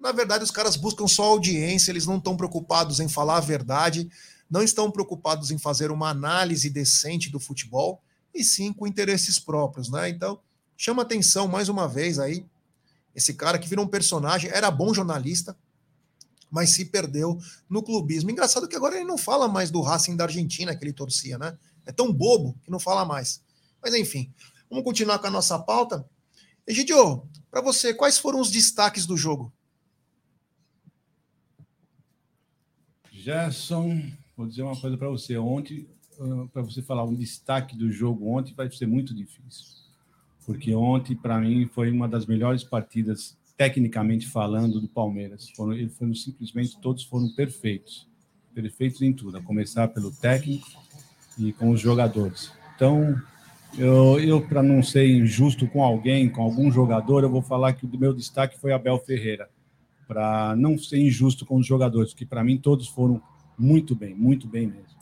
Na verdade, os caras buscam só audiência, eles não estão preocupados em falar a verdade, não estão preocupados em fazer uma análise decente do futebol, e sim com interesses próprios, né? Então, chama atenção mais uma vez aí, esse cara que virou um personagem, era bom jornalista, mas se perdeu no clubismo. Engraçado que agora ele não fala mais do Racing da Argentina que ele torcia, né? É tão bobo que não fala mais. Mas enfim, vamos continuar com a nossa pauta. Egidio, para você, quais foram os destaques do jogo? Gerson, vou dizer uma coisa para você. Ontem, uh, para você falar um destaque do jogo ontem, vai ser muito difícil. Porque ontem, para mim, foi uma das melhores partidas, tecnicamente falando, do Palmeiras. Foram, ele foram simplesmente, todos foram perfeitos. Perfeitos em tudo, a começar pelo técnico e com os jogadores. Então, eu, eu para não ser injusto com alguém, com algum jogador, eu vou falar que o meu destaque foi Abel Ferreira para não ser injusto com os jogadores, que para mim todos foram muito bem, muito bem mesmo.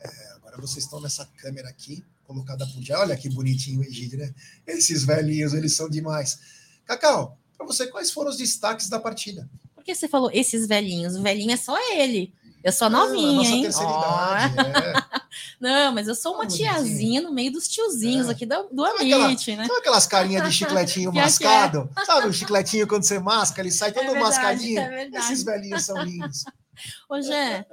É, agora vocês estão nessa câmera aqui, colocada por já. Olha que bonitinho o Egídio, né? Esses velhinhos, eles são demais. Cacau, para você, quais foram os destaques da partida? Por que você falou esses velhinhos? O velhinho é só ele. Eu sou novinha, hein? Oh. É. [laughs] Não, mas eu sou uma tiazinha no meio dos tiozinhos é. aqui do, do ambiente, aquela, né? Sabe aquelas carinhas de chicletinho [laughs] é. mascado? É. Sabe o [laughs] chicletinho quando você masca, ele sai todo é verdade, mascadinho? É Esses velhinhos são lindos. Ô, Gé,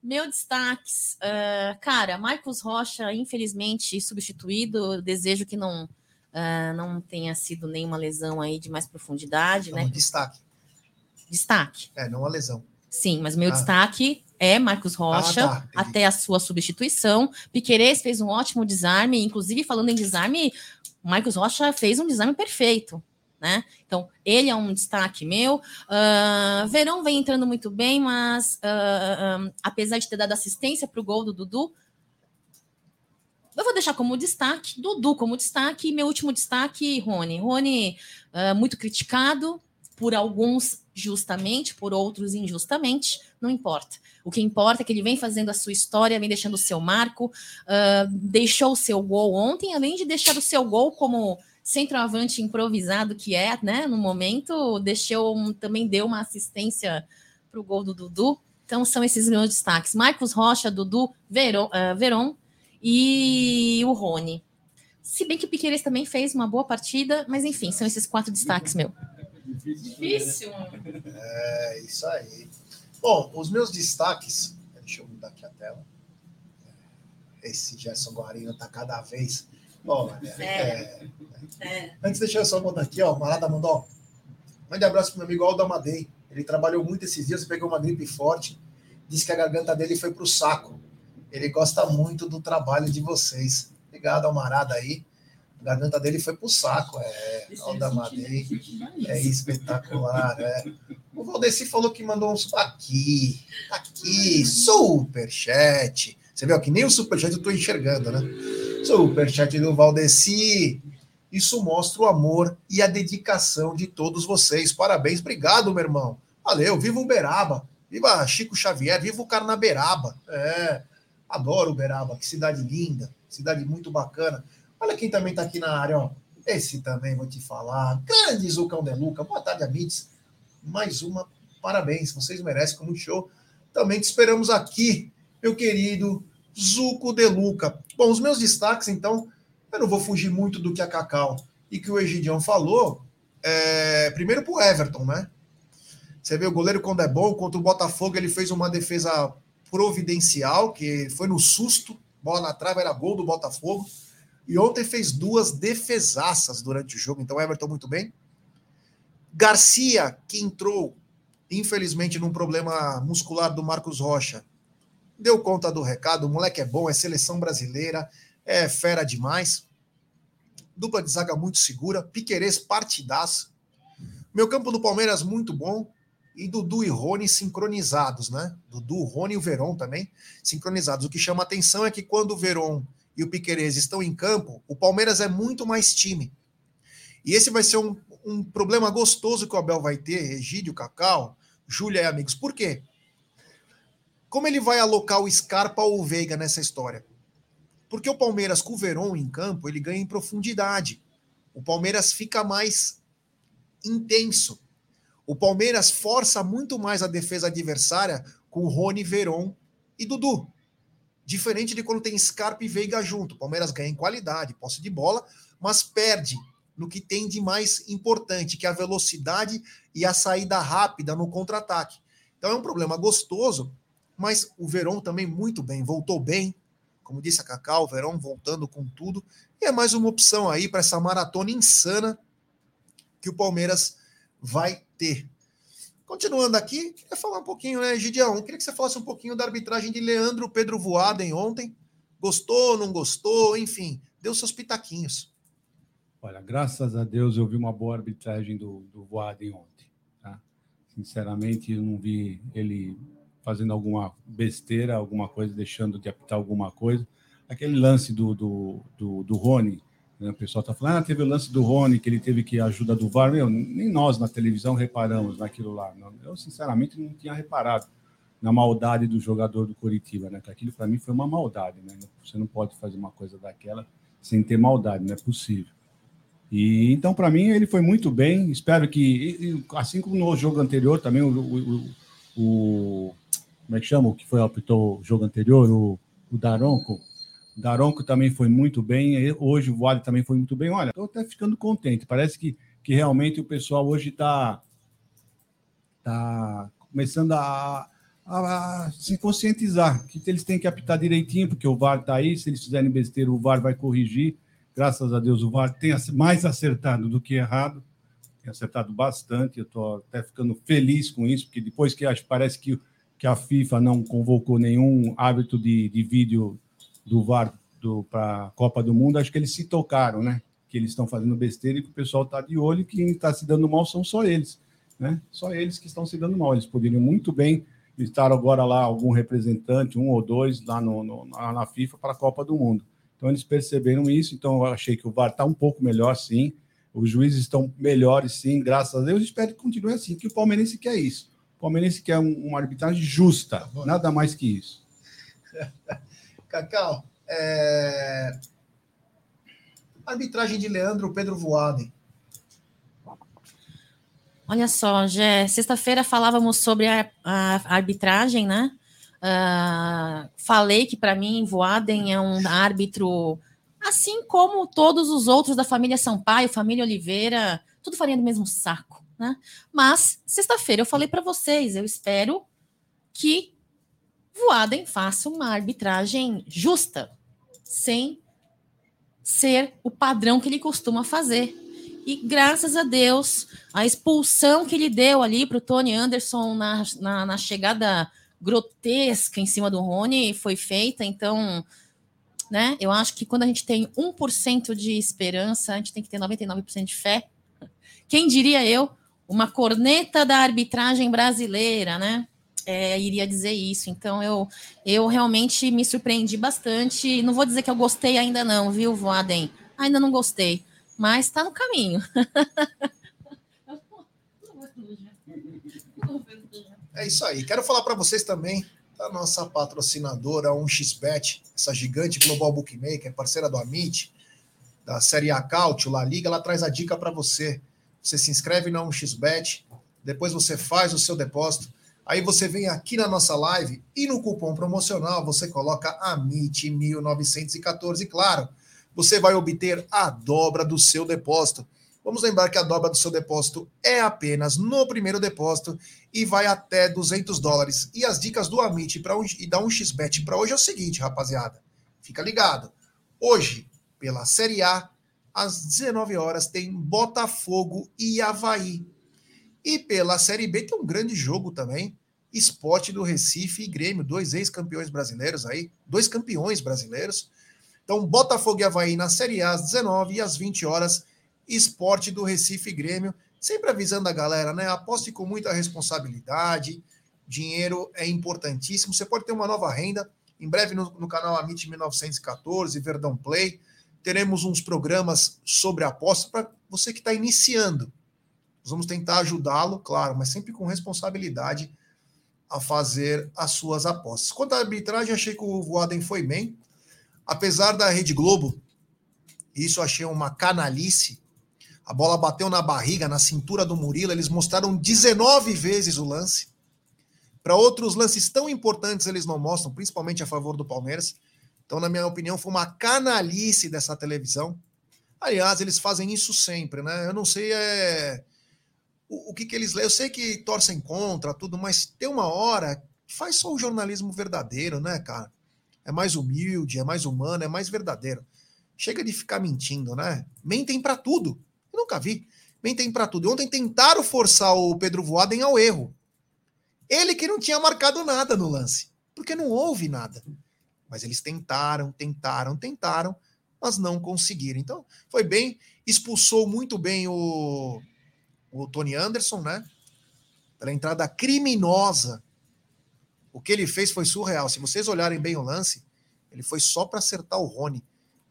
meu destaques. Uh, cara, Marcos Rocha, infelizmente, substituído. Desejo que não, uh, não tenha sido nenhuma lesão aí de mais profundidade, então, né? Destaque. Destaque. É, não a lesão. Sim, mas meu ah. destaque é Marcos Rocha, ah, tá. até a sua substituição. Piquerez fez um ótimo desarme, inclusive falando em desarme, Marcos Rocha fez um desarme perfeito. Né? Então, ele é um destaque meu. Uh, Verão vem entrando muito bem, mas uh, uh, apesar de ter dado assistência para o gol do Dudu, eu vou deixar como destaque, Dudu como destaque, e meu último destaque, Rony. Rony, muito criticado por alguns justamente, por outros injustamente, não importa. O que importa é que ele vem fazendo a sua história, vem deixando o seu marco, uh, deixou o seu gol ontem, além de deixar o seu gol como centroavante improvisado que é, né? No momento, deixou também deu uma assistência para o gol do Dudu. Então são esses meus destaques: Marcos Rocha, Dudu, Veron, uh, e o Rony. Se bem que o Piqueires também fez uma boa partida, mas enfim, são esses quatro destaques meu. Difícil. É, isso aí. Bom, os meus destaques. Deixa eu mudar aqui a tela. Esse Gerson Guarino tá cada vez. Olha, é, é. Antes, deixa eu só botar aqui, ó. O Marada mandou. Mande abraço pro meu amigo Aldo Amadei. Ele trabalhou muito esses dias, pegou uma gripe forte. Disse que a garganta dele foi pro saco. Ele gosta muito do trabalho de vocês. Obrigado, Almarada aí. A garganta dele foi pro saco, é. Alda Madei. É espetacular, é. O Valdeci falou que mandou uns aqui, aqui, superchat. Você viu que nem o superchat eu tô enxergando, né? Superchat do Valdeci. Isso mostra o amor e a dedicação de todos vocês. Parabéns, obrigado, meu irmão. Valeu, viva Uberaba, viva Chico Xavier, viva o Carnaberaba. É, adoro Uberaba, que cidade linda, cidade muito bacana. Olha quem também está aqui na área, ó. Esse também vou te falar. Grande Zucão de Luca. Boa tarde, amigos. Mais uma. Parabéns. Vocês merecem com muito show. Também te esperamos aqui, meu querido Zuco de Luca. Bom, os meus destaques, então, eu não vou fugir muito do que a Cacau e que o Egidião falou. É, primeiro para o Everton, né? Você vê o goleiro quando é bom, contra o Botafogo ele fez uma defesa providencial, que foi no susto, bola na trave, era gol do Botafogo. E ontem fez duas defesaças durante o jogo, então Everton muito bem. Garcia, que entrou, infelizmente, num problema muscular do Marcos Rocha, deu conta do recado. O moleque é bom, é seleção brasileira, é fera demais. Dupla de zaga muito segura, Piquerez partidaço. Meu campo do Palmeiras muito bom. E Dudu e Rony sincronizados, né? Dudu, Rony e o Veron também sincronizados. O que chama atenção é que quando o Veron e o Piquerez estão em campo, o Palmeiras é muito mais time. E esse vai ser um, um problema gostoso que o Abel vai ter, Egídio, Cacau, Júlia e amigos. Por quê? Como ele vai alocar o Scarpa ou o Veiga nessa história? Porque o Palmeiras com o Verón em campo, ele ganha em profundidade. O Palmeiras fica mais intenso. O Palmeiras força muito mais a defesa adversária com o Rony, Verón e Dudu. Diferente de quando tem Scarpa e Veiga junto. O Palmeiras ganha em qualidade, posse de bola, mas perde no que tem de mais importante, que é a velocidade e a saída rápida no contra-ataque. Então é um problema gostoso, mas o Verón também muito bem, voltou bem, como disse a Cacau, o Verón voltando com tudo, e é mais uma opção aí para essa maratona insana que o Palmeiras vai ter. Continuando aqui, queria falar um pouquinho, né, Gideão? Queria que você falasse um pouquinho da arbitragem de Leandro Pedro Voaden ontem. Gostou, não gostou, enfim, deu seus pitaquinhos. Olha, graças a Deus eu vi uma boa arbitragem do, do Voaden ontem. Tá? Sinceramente, eu não vi ele fazendo alguma besteira, alguma coisa, deixando de apitar alguma coisa. Aquele lance do, do, do, do Rony, né? o pessoal está falando, ah, teve o lance do Rony, que ele teve que ajuda do VAR. Meu, nem nós na televisão reparamos naquilo lá. Eu, sinceramente, não tinha reparado na maldade do jogador do Coritiba, né? Que aquilo para mim foi uma maldade, né? Você não pode fazer uma coisa daquela sem ter maldade, não é possível. E então para mim ele foi muito bem. Espero que assim como no jogo anterior também o, o, o como é que chama o que foi apitou o jogo anterior o, o Daronco Daronco também foi muito bem. Hoje o Vale também foi muito bem. Olha, estou até ficando contente. Parece que, que realmente o pessoal hoje está tá começando a, a, a, se conscientizar que eles têm que apitar direitinho, porque o VAR está aí. Se eles fizerem besteira, o VAR vai corrigir. Graças a Deus, o VAR tem mais acertado do que errado. Tem acertado bastante. Eu estou até ficando feliz com isso, porque depois que acho, parece que, que a FIFA não convocou nenhum árbitro de, de vídeo do VAR para a Copa do Mundo, acho que eles se tocaram, né? Que eles estão fazendo besteira e que o pessoal está de olho e quem está se dando mal são só eles, né? Só eles que estão se dando mal. Eles poderiam muito bem estar agora lá algum representante, um ou dois, lá no, no na FIFA para a Copa do Mundo. Então eles perceberam isso, então eu achei que o VAR está um pouco melhor, sim. Os juízes estão melhores, sim, graças a Deus. Espero que continue assim, que o palmeirense quer isso. O palmeirense quer uma arbitragem justa, tá nada mais que isso. [laughs] Cacau, é... arbitragem de Leandro Pedro Voaden. Olha só, Gé, sexta-feira falávamos sobre a, a arbitragem, né? Uh, falei que para mim Voaden é um árbitro, assim como todos os outros da família Sampaio, família Oliveira, tudo farinha do mesmo saco, né? Mas sexta-feira eu falei para vocês, eu espero que Voaden faça uma arbitragem justa, sem ser o padrão que ele costuma fazer. E graças a Deus, a expulsão que ele deu ali para o Tony Anderson na, na, na, chegada grotesca em cima do Rony foi feita. Então, né, eu acho que quando a gente tem 1% de esperança, a gente tem que ter 99% de fé. Quem diria eu? Uma corneta da arbitragem brasileira, né? É, iria dizer isso. Então eu, eu realmente me surpreendi bastante. Não vou dizer que eu gostei ainda não, viu, Voaden? Ainda não gostei, mas está no caminho. [laughs] É isso aí. Quero falar para vocês também da nossa patrocinadora 1xBet, essa gigante global bookmaker, parceira do Amit, da Série A La Liga, ela traz a dica para você. Você se inscreve na 1xBet, depois você faz o seu depósito Aí você vem aqui na nossa live e no cupom promocional você coloca AMIT1914. Claro, você vai obter a dobra do seu depósito. Vamos lembrar que a dobra do seu depósito é apenas no primeiro depósito e vai até 200 dólares. E as dicas do Amit pra, e da 1xBet para hoje é o seguinte, rapaziada. Fica ligado. Hoje, pela Série A, às 19 horas, tem Botafogo e Havaí. E pela Série B tem um grande jogo também. Esporte do Recife e Grêmio, dois ex-campeões brasileiros aí, dois campeões brasileiros. Então, Botafogo e Havaí na Série A às 19 e às 20 horas, Esporte do Recife e Grêmio. Sempre avisando a galera, né? Aposte com muita responsabilidade. Dinheiro é importantíssimo. Você pode ter uma nova renda. Em breve no, no canal Amit 1914, Verdão Play, teremos uns programas sobre apostas para você que está iniciando. Nós vamos tentar ajudá-lo, claro, mas sempre com responsabilidade a fazer as suas apostas. Quanto à arbitragem, achei que o Voaden foi bem. Apesar da Rede Globo, isso achei uma canalice. A bola bateu na barriga, na cintura do Murilo. Eles mostraram 19 vezes o lance. Para outros lances tão importantes, eles não mostram, principalmente a favor do Palmeiras. Então, na minha opinião, foi uma canalice dessa televisão. Aliás, eles fazem isso sempre, né? Eu não sei é, o, o que, que eles leem. Eu sei que torcem contra tudo, mas tem uma hora faz só o jornalismo verdadeiro, né, cara? É mais humilde, é mais humano, é mais verdadeiro. Chega de ficar mentindo, né? Mentem para tudo. Eu nunca vi. Mentem para tudo. Ontem tentaram forçar o Pedro Voaden ao erro. Ele que não tinha marcado nada no lance, porque não houve nada. Mas eles tentaram, tentaram, tentaram, mas não conseguiram. Então, foi bem, expulsou muito bem o, o Tony Anderson, né? Pela entrada criminosa. O que ele fez foi surreal. Se vocês olharem bem o lance, ele foi só para acertar o Rony.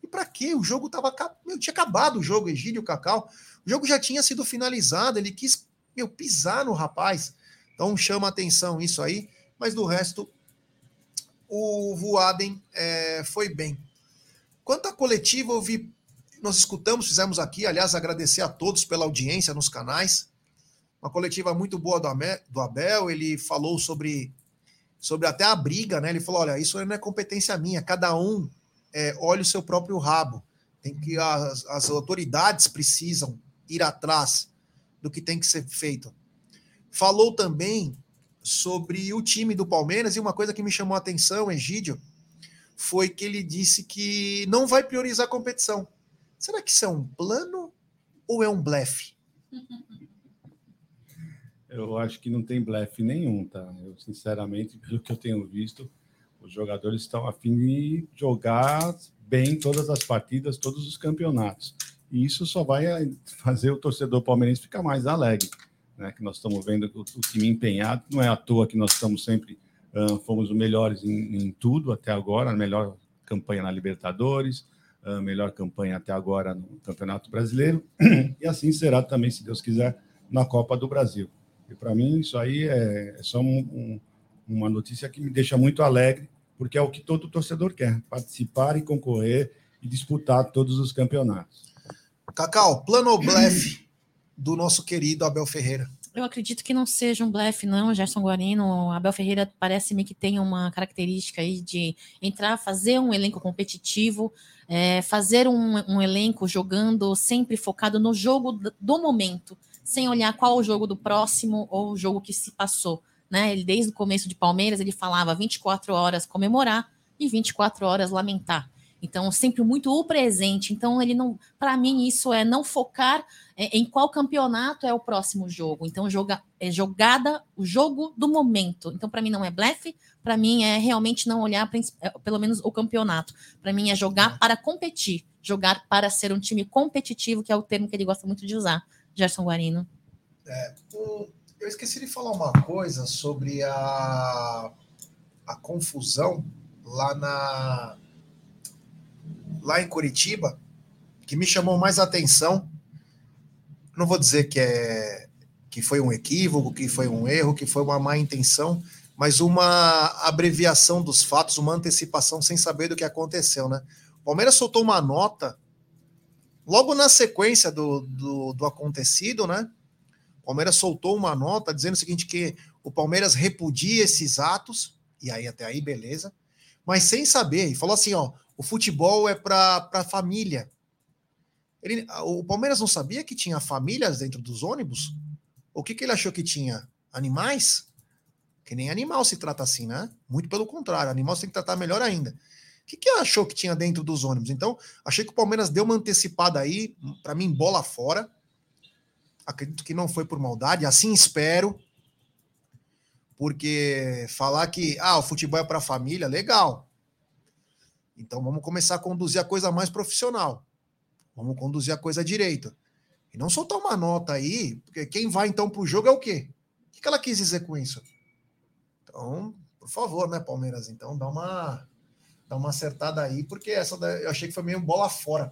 E para quê? O jogo tava. Meu, tinha acabado o jogo, Egílio Cacau. O jogo já tinha sido finalizado. Ele quis meu, pisar no rapaz. Então chama atenção isso aí. Mas do resto, o Voaden é, foi bem. Quanto à coletiva, eu vi, nós escutamos, fizemos aqui, aliás, agradecer a todos pela audiência nos canais. Uma coletiva muito boa do, Abel, ele falou sobre, sobre até a briga, né? Ele falou: olha, isso não é competência minha, cada um é, olha o seu próprio rabo. Tem que as, as autoridades precisam ir atrás do que tem que ser feito. Falou também sobre o time do Palmeiras e uma coisa que me chamou a atenção, Egídio, foi que ele disse que não vai priorizar a competição. Será que isso é um plano ou é um blefe? Eu acho que não tem blefe nenhum, tá? Eu, sinceramente, pelo que eu tenho visto, os jogadores estão a fim de jogar bem todas as partidas, todos os campeonatos. E isso só vai fazer o torcedor palmeirense ficar mais alegre, né? Que nós estamos vendo o, o time empenhado. Não é à toa que nós estamos sempre Uh, fomos os melhores em, em, tudo até agora, a melhor campanha na Libertadores, a melhor campanha até agora no Campeonato Brasileiro, [clears throat] e assim será também, se Deus quiser, na Copa do Brasil. E para mim, isso aí é, é só um, um, uma notícia que me deixa muito alegre, porque é o que todo torcedor quer: participar e concorrer e disputar todos os campeonatos. Cacau, plano blefe do nosso querido Abel Ferreira? Eu acredito que não seja um blefe, não, Gerson Guarino. Abel Ferreira parece-me que tem uma característica aí de entrar, fazer um elenco competitivo, é, fazer um, um, elenco jogando sempre focado no jogo do momento, sem olhar qual o jogo do próximo ou o jogo que se passou. Né? Ele, desde o começo de Palmeiras, ele falava 24 horas comemorar e 24 horas lamentar. Então, sempre muito o presente. Então, ele não. Para mim, isso é não focar é, em qual campeonato é o próximo jogo. Então, joga, é jogada, o jogo do momento. Então, para mim, não é blefe, para mim, é realmente não olhar, é, pelo menos, o campeonato. Para mim, é jogar para competir, jogar para ser um time competitivo, que é o termo que ele gosta muito de usar, Gerson Guarino. É, eu esqueci de falar uma coisa sobre a, a confusão lá na lá em Curitiba que me chamou mais atenção. Não vou dizer que é que foi um equívoco, que foi um erro, que foi uma má intenção, mas uma abreviação dos fatos, uma antecipação sem saber do que aconteceu, né? O Palmeiras soltou uma nota logo na sequência do, do, do acontecido, né? O Palmeiras soltou uma nota dizendo o seguinte: que o Palmeiras repudia esses atos, e aí até aí, beleza, mas sem saber, e falou assim: ó, o futebol é para a família. Ele, o Palmeiras não sabia que tinha famílias dentro dos ônibus? O que, que ele achou que tinha? Animais? Que nem animal se trata assim, né? Muito pelo contrário, animal você tem que tratar melhor ainda. O que, que achou que tinha dentro dos ônibus? Então, achei que o Palmeiras deu uma antecipada aí, para mim, bola fora. Acredito que não foi por maldade, assim espero. Porque falar que ah, o futebol é para família, legal. Então vamos começar a conduzir a coisa mais profissional. Vamos conduzir a coisa direito. E não soltar uma nota aí, porque quem vai então para o jogo é o quê? O que ela quis dizer com isso? Então, por favor, né, Palmeiras? Então dá uma, dá uma acertada aí, porque essa eu achei que foi meio bola fora.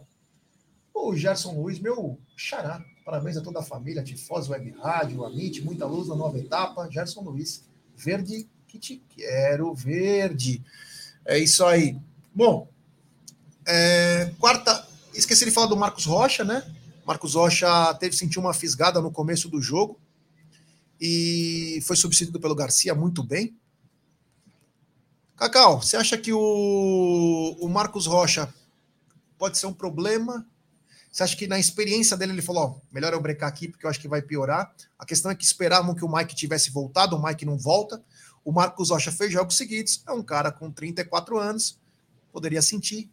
O Gerson Luiz, meu xará. Parabéns a toda a família, Tifós, Web Rádio, Amit, muita luz na nova etapa. Gerson Luiz, verde que te quero, verde. É isso aí. Bom, é, quarta, esqueci de falar do Marcos Rocha, né? Marcos Rocha teve sentir uma fisgada no começo do jogo e foi substituído pelo Garcia muito bem. Cacau, você acha que o, o Marcos Rocha pode ser um problema? Você acha que na experiência dele ele falou, ó, melhor eu brecar aqui porque eu acho que vai piorar? A questão é que esperavam que o Mike tivesse voltado, o Mike não volta. O Marcos Rocha fez jogos seguidos, é um cara com 34 anos, poderia sentir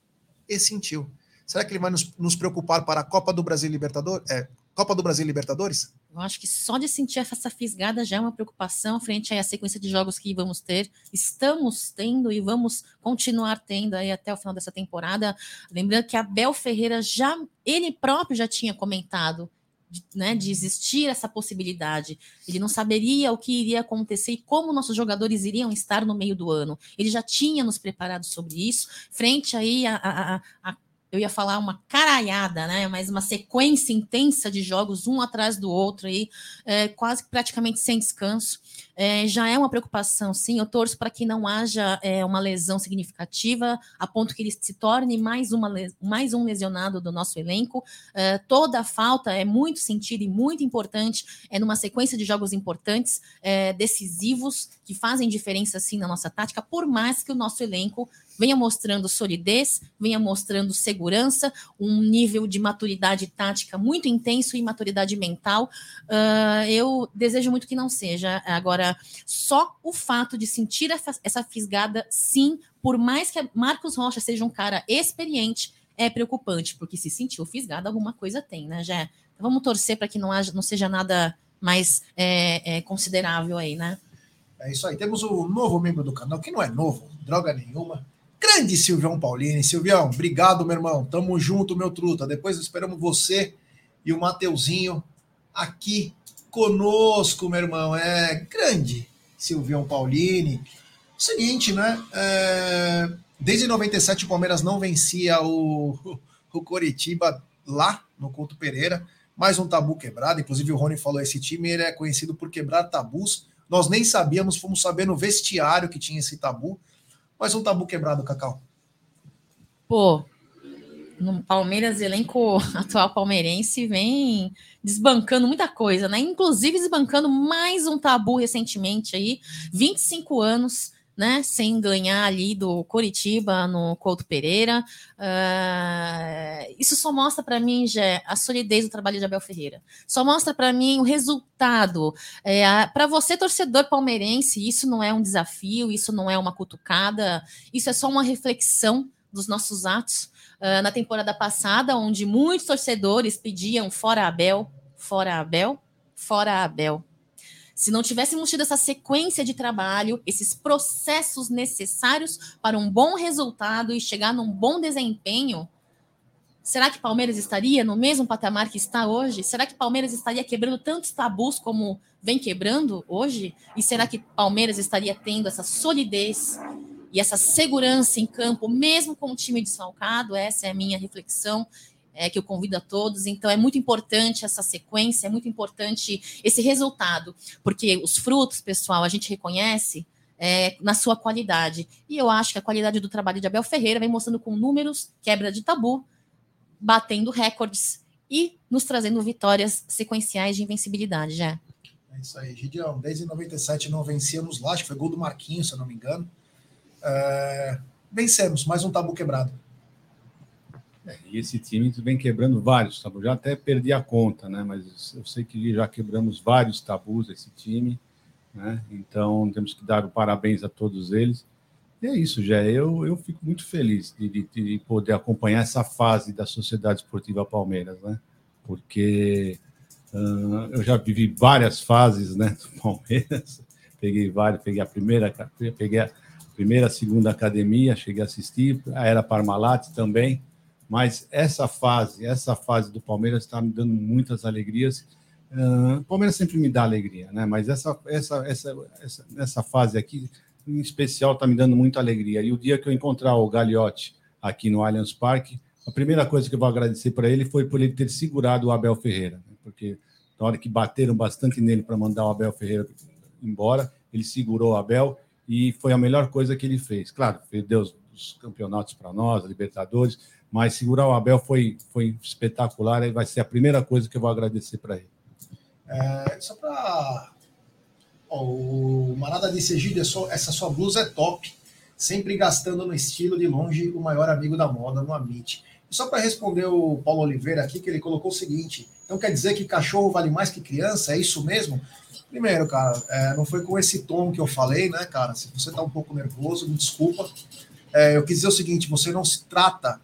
e sentiu. Será que ele vai nos, nos preocupar para a Copa do Brasil Libertadores? É, Copa do Brasil Libertadores? Eu acho que só de sentir essa fisgada já é uma preocupação frente à sequência de jogos que vamos ter, estamos tendo e vamos continuar tendo aí até o final dessa temporada. Lembrando que Abel Ferreira já, ele próprio já tinha comentado de, né, de existir essa possibilidade. Ele não saberia o que iria acontecer e como nossos jogadores iriam estar no meio do ano. Ele já tinha nos preparado sobre isso, frente aí a, a, a eu ia falar uma caralhada, né? Mas uma sequência intensa de jogos, um atrás do outro aí, é, quase praticamente sem descanso. É, já é uma preocupação, sim. Eu torço para que não haja é, uma lesão significativa, a ponto que ele se torne mais, uma, mais um lesionado do nosso elenco. É, toda a falta é muito sentida e muito importante, é numa sequência de jogos importantes, é, decisivos, que fazem diferença, sim, na nossa tática, por mais que o nosso elenco venha mostrando solidez, venha mostrando segurança, um nível de maturidade tática muito intenso e maturidade mental. Uh, eu desejo muito que não seja. Agora, só o fato de sentir essa, essa fisgada, sim, por mais que Marcos Rocha seja um cara experiente, é preocupante, porque se sentiu fisgado, alguma coisa tem, né, Jé? Então, vamos torcer para que não, haja, não seja nada mais é, é, considerável aí, né? É isso aí. Temos o novo membro do canal, que não é novo, droga nenhuma. Grande Silvião Paulini. Silvião, obrigado, meu irmão. Tamo junto, meu truta. Depois esperamos você e o Mateuzinho aqui conosco, meu irmão. É grande Silvião Paulini. Seguinte, né? É... Desde 97 o Palmeiras não vencia o, o Coritiba lá no Couto Pereira. Mais um tabu quebrado. Inclusive o Rony falou: esse time ele é conhecido por quebrar tabus. Nós nem sabíamos, fomos saber no vestiário que tinha esse tabu. Mais um tabu quebrado, Cacau. Pô, no Palmeiras, elenco [laughs] atual palmeirense vem desbancando muita coisa, né? Inclusive desbancando mais um tabu recentemente aí, 25 anos né, sem ganhar ali do Coritiba no Couto Pereira. Uh, isso só mostra para mim, já a solidez do trabalho de Abel Ferreira. Só mostra para mim o resultado. É, para você, torcedor palmeirense, isso não é um desafio, isso não é uma cutucada, isso é só uma reflexão dos nossos atos. Uh, na temporada passada, onde muitos torcedores pediam fora Abel, fora Abel, fora Abel. Se não tivéssemos tido essa sequência de trabalho, esses processos necessários para um bom resultado e chegar num bom desempenho, será que Palmeiras estaria no mesmo patamar que está hoje? Será que Palmeiras estaria quebrando tantos tabus como vem quebrando hoje? E será que Palmeiras estaria tendo essa solidez e essa segurança em campo, mesmo com o time desfalcado? Essa é a minha reflexão é, que eu convido a todos. Então, é muito importante essa sequência, é muito importante esse resultado, porque os frutos, pessoal, a gente reconhece é, na sua qualidade. E eu acho que a qualidade do trabalho de Abel Ferreira vem mostrando com números, quebra de tabu, batendo recordes e nos trazendo vitórias sequenciais de invencibilidade, já. É isso aí, Gideão. Desde 97 não vencíamos lá, acho que foi gol do Marquinhos, se eu não me engano. É... Vencemos, mais um tabu quebrado. É, e esse time vem quebrando vários tabus. Já até perdi a conta, né? Mas eu sei que já quebramos vários tabus esse time, né? Então temos que dar o parabéns a todos eles. E é isso, já. Eu, eu fico muito feliz de, de, de poder acompanhar essa fase da Sociedade Esportiva Palmeiras, né? Porque uh, eu já vivi várias fases, né, do [laughs] Palmeiras. Peguei várias, peguei a primeira, peguei a primeira, segunda academia, cheguei a assistir, era Parmalat também mas essa fase, essa fase do Palmeiras está me dando muitas alegrias. Uh, Palmeiras sempre me dá alegria, né? Mas essa, essa, essa, essa, essa fase aqui, em especial, está me dando muita alegria. E o dia que eu encontrar o Gagliotti aqui no Allianz Parque, a primeira coisa que eu vou agradecer para ele foi por ele ter segurado o Abel Ferreira, né? porque na hora que bateram bastante nele para mandar o Abel Ferreira embora, ele segurou o Abel e foi a melhor coisa que ele fez. Claro, deu os campeonatos para nós, a Libertadores, mas segurar o Abel foi, foi espetacular e vai ser a primeira coisa que eu vou agradecer para ele. É, só para. O Manada disse, Egídio, essa sua blusa é top, sempre gastando no estilo de longe o maior amigo da moda no Amit. Só para responder o Paulo Oliveira aqui, que ele colocou o seguinte: então quer dizer que cachorro vale mais que criança? É isso mesmo? Primeiro, cara, é, não foi com esse tom que eu falei, né, cara? Se você tá um pouco nervoso, me desculpa. É, eu quis dizer o seguinte: você não se trata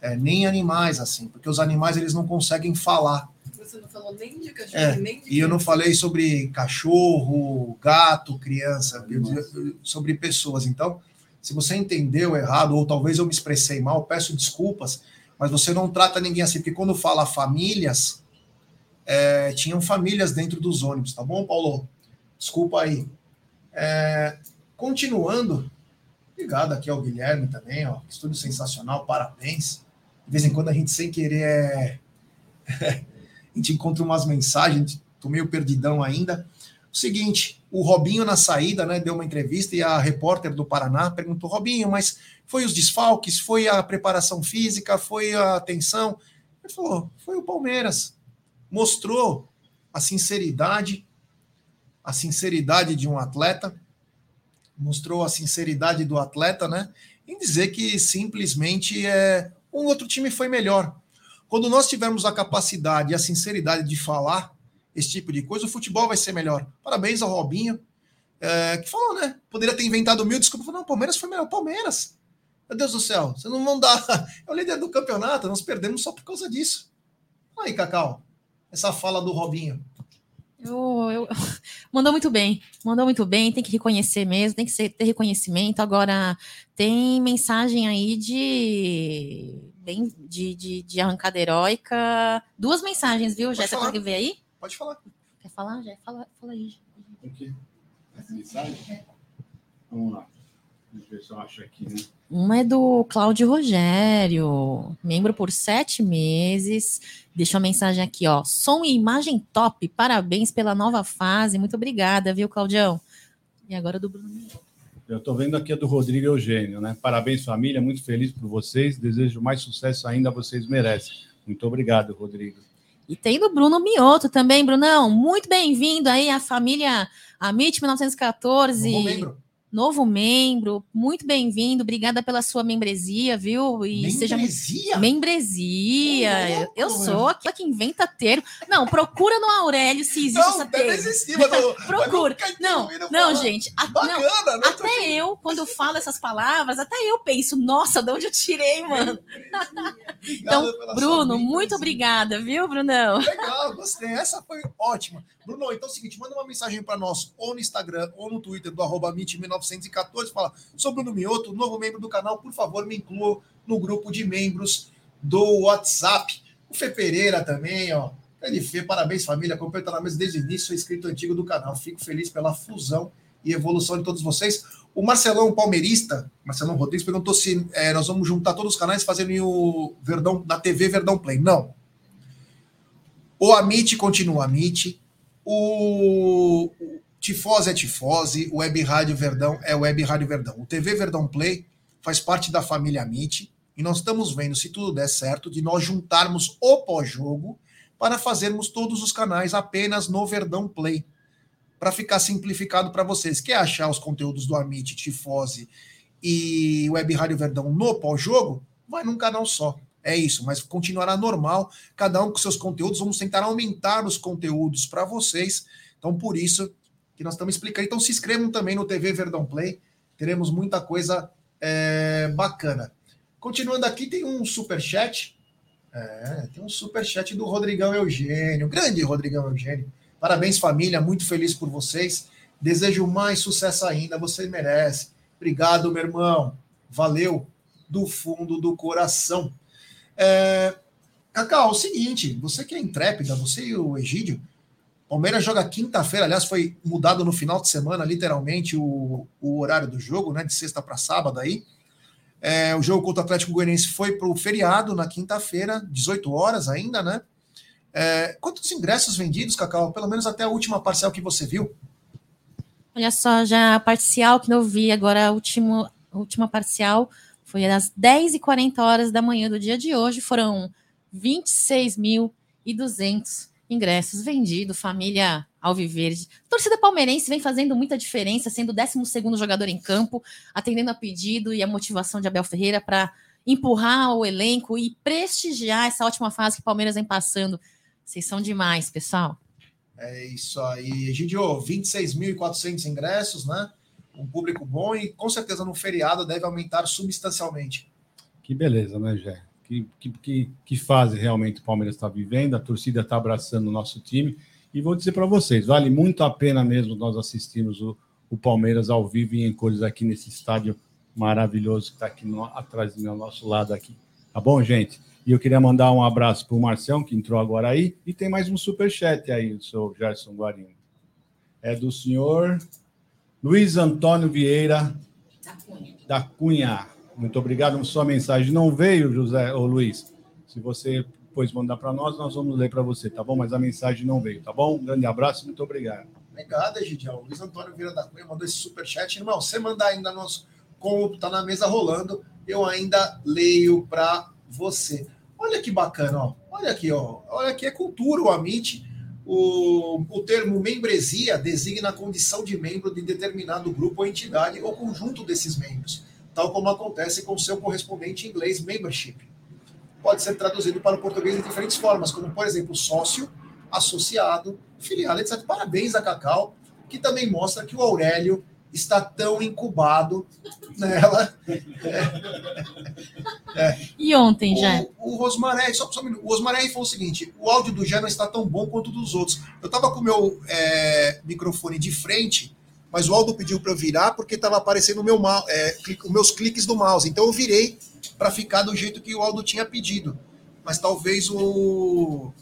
é, nem animais, assim, porque os animais eles não conseguem falar. Você não falou nem de cachorro, É, nem de E eu não falei sobre cachorro, gato, criança, eu dizia sobre pessoas. Então, se você entendeu errado, ou talvez eu me expressei mal, peço desculpas, mas você não trata ninguém assim, porque quando fala famílias, é, tinham famílias dentro dos ônibus, tá bom, Paulo? Desculpa aí. É, continuando, obrigado aqui ao Guilherme também, ó, estúdio sensacional, parabéns. De vez em quando a gente, sem querer, é [laughs] a gente encontra umas mensagens, tô meio perdidão ainda. O seguinte, o Robinho na saída, né, deu uma entrevista e a repórter do Paraná perguntou: Robinho, mas foi os desfalques, foi a preparação física, foi a atenção? Ele falou: foi o Palmeiras. Mostrou a sinceridade, a sinceridade de um atleta, mostrou a sinceridade do atleta, né, em dizer que simplesmente é, um outro time foi melhor. Quando nós tivermos a capacidade e a sinceridade de falar esse tipo de coisa, o futebol vai ser melhor. Parabéns ao Robinho, é, que falou, né? Poderia ter inventado mil desculpas. Falou, não, o Palmeiras foi melhor. Palmeiras. Meu Deus do céu, vocês não vão dar. [laughs] É o líder do campeonato, nós perdemos só por causa disso. Aí, Cacau, essa fala do Robinho. Eu, eu- [laughs] Mandou muito bem, mandou muito bem, tem que reconhecer mesmo, tem que ser- ter reconhecimento. Agora, tem mensagem aí de, bem, de, de, de arrancada heróica. Duas mensagens, viu? Falar. consegue ver aí? Pode falar. Quer falar? Já fala, fala aí. O quê? Essa mensagem? Vamos lá. Deixa eu ver se eu acho aqui, né? Uma é do Cláudio Rogério, membro por sete meses. Deixa uma mensagem aqui, ó. Som e imagem top, parabéns pela nova fase. Muito obrigada, viu, Claudião? E agora do Bruno. Eu estou vendo aqui a do Rodrigo Eugênio, né? Parabéns, família, muito feliz por vocês. Desejo mais sucesso ainda, vocês merecem. Muito obrigado, Rodrigo. E tem do Bruno Mioto também, Brunão. Muito bem-vindo aí à família Amit 1914. Novo membro. Novo membro, muito bem-vindo. Obrigada pela sua membresia, viu? E seja muito Membresia? Membresia. Eu sou aquela que inventa termo. Não, procura no Aurélio se existe Não, essa termo. existir, mas eu- mas Procura. Não, não, gente. a- não, Bacana, né? até eu, quando eu falo essas palavras, até eu penso, nossa, de onde eu tirei, mano? Então, Bruno, membresia. muito obrigada, viu, Brunão? Legal, gostei. Essa foi ótima. Bruno, então é o seguinte, manda uma mensagem para nós, ou no Instagram, ou no Twitter, do arroba MIT1914, fala, sou Bruno Mioto, novo membro do canal, por favor, me inclua no grupo de membros do WhatsApp. O Fê Pereira também, ó. Grande Fê, parabéns, família. Acompanho na mesa desde o início, sou inscrito antigo do canal. Fico feliz pela fusão e evolução de todos vocês. O Marcelão Palmeirista, Marcelão Rodrigues, perguntou se eh, nós vamos juntar todos os canais fazendo o Verdão, na TV Verdão Play. Não. O Amit continua Amit. O Tifose é Tifose. O Web Rádio Verdão é Web Rádio Verdão. O TV Verdão Play faz parte da família Amit. E nós estamos vendo, se tudo der certo, de nós juntarmos o pós-jogo para fazermos todos os canais apenas no Verdão Play. Para ficar simplificado para vocês. Quer achar os conteúdos do Amit, Tifose e Web Rádio Verdão no pós-jogo? Vai num canal só. É isso, mas continuará normal, cada um com seus conteúdos. Vamos tentar aumentar os conteúdos para vocês. Então, por isso que nós estamos explicando. Então, se inscrevam também no TV Verdão Play. Teremos muita coisa é, bacana. Continuando aqui, tem um super chat. É, tem um super chat do Rodrigão Eugênio. Grande Rodrigão Eugênio. Parabéns, família. Muito feliz por vocês. Desejo mais sucesso ainda. Você merece. Obrigado, meu irmão. Valeu do fundo do coração. É, Cacau, é o seguinte, você que é intrépida, você e o Egídio, Palmeiras joga quinta-feira, aliás, foi mudado no final de semana, literalmente, o, o horário do jogo, né? De sexta para sábado aí. É, o jogo contra o Atlético Goianiense foi para o feriado na quinta-feira, 18 horas ainda, né? É, quantos ingressos vendidos, Cacau? Pelo menos até a última parcial que você viu? Olha só, já a parcial que eu vi agora, a a última parcial foi às 10h40 horas da manhã do dia de hoje. Foram 26.200 ingressos vendidos, família Alviverde. Torcida palmeirense vem fazendo muita diferença, sendo o 12º jogador em campo, atendendo a pedido e a motivação de Abel Ferreira para empurrar o elenco e prestigiar essa ótima fase que o Palmeiras vem passando. Vocês são demais, pessoal. É isso aí, Egidio, 26.400 ingressos, né? Um público bom e com certeza no feriado deve aumentar substancialmente. Que beleza, né, Jé? que, que, que, fase realmente o Palmeiras está vivendo, a torcida está abraçando o nosso time. E vou dizer para vocês, vale muito a pena mesmo nós assistirmos o, o Palmeiras ao vivo e em cores aqui nesse estádio maravilhoso que está aqui no, atrás do meu nosso lado aqui. Tá bom, gente? E eu queria mandar um abraço para o Marcão, que entrou agora aí, e tem mais um super chat aí, do seu Gerson Guarino. É do senhor Luiz Antônio Vieira da Cunha. da Cunha. Muito obrigado. Sua mensagem não veio, José ou Luiz. Se você depois mandar para nós, nós vamos ler para você, tá bom? Mas a mensagem não veio, tá bom? Um grande abraço, muito obrigado. Obrigado, Egidião. Luiz Antônio Vieira da Cunha mandou esse super chat. Irmão, você mandar ainda nos como tá na mesa rolando, eu ainda leio para você. Olha que bacana, ó. Olha aqui, ó. Olha aqui é cultura, o Amit. O, o termo membresia designa a condição de membro de determinado grupo ou entidade ou conjunto desses membros, tal como acontece com seu correspondente em inglês membership. Pode ser traduzido para o português de diferentes formas, como, por exemplo, sócio, associado, filiado, etc. Parabéns a Cacau, que também mostra que o Aurélio está tão incubado nela. É. É. E ontem, já? O, o Rosmaré, só, só um minuto, o Rosmaré falou o seguinte: o áudio do Jé não está tão bom quanto o dos outros. Eu estava com o meu é, microfone de frente, mas o Aldo pediu para eu virar porque estava aparecendo o meu, é, os meus cliques do mouse. Então eu virei para ficar do jeito que o Aldo tinha pedido. Mas talvez o.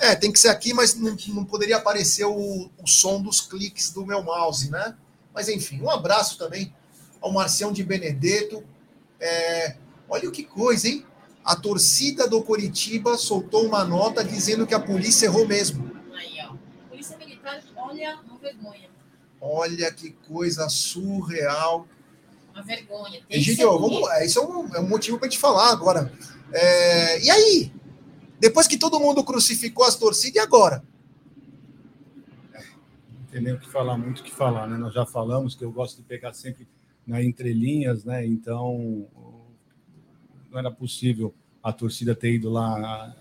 É, tem que ser aqui, mas não, não poderia aparecer o, o som dos cliques do meu mouse, né? Mas enfim, um abraço também ao Marcião de Benedetto. É, olha que coisa, hein? A torcida do Coritiba soltou uma nota dizendo que a polícia errou mesmo. Aí, ó. Polícia Militar, olha, uma vergonha. Olha que coisa surreal. Uma vergonha. Egidio, vamos. Isso é um, é um motivo para te falar agora. É, e aí? Depois que todo mundo crucificou as torcidas, e agora? Não tem nem o que falar, muito o que falar, né? Nós já falamos que eu gosto de pegar sempre na entrelinhas, né? Então, não era possível a torcida ter ido lá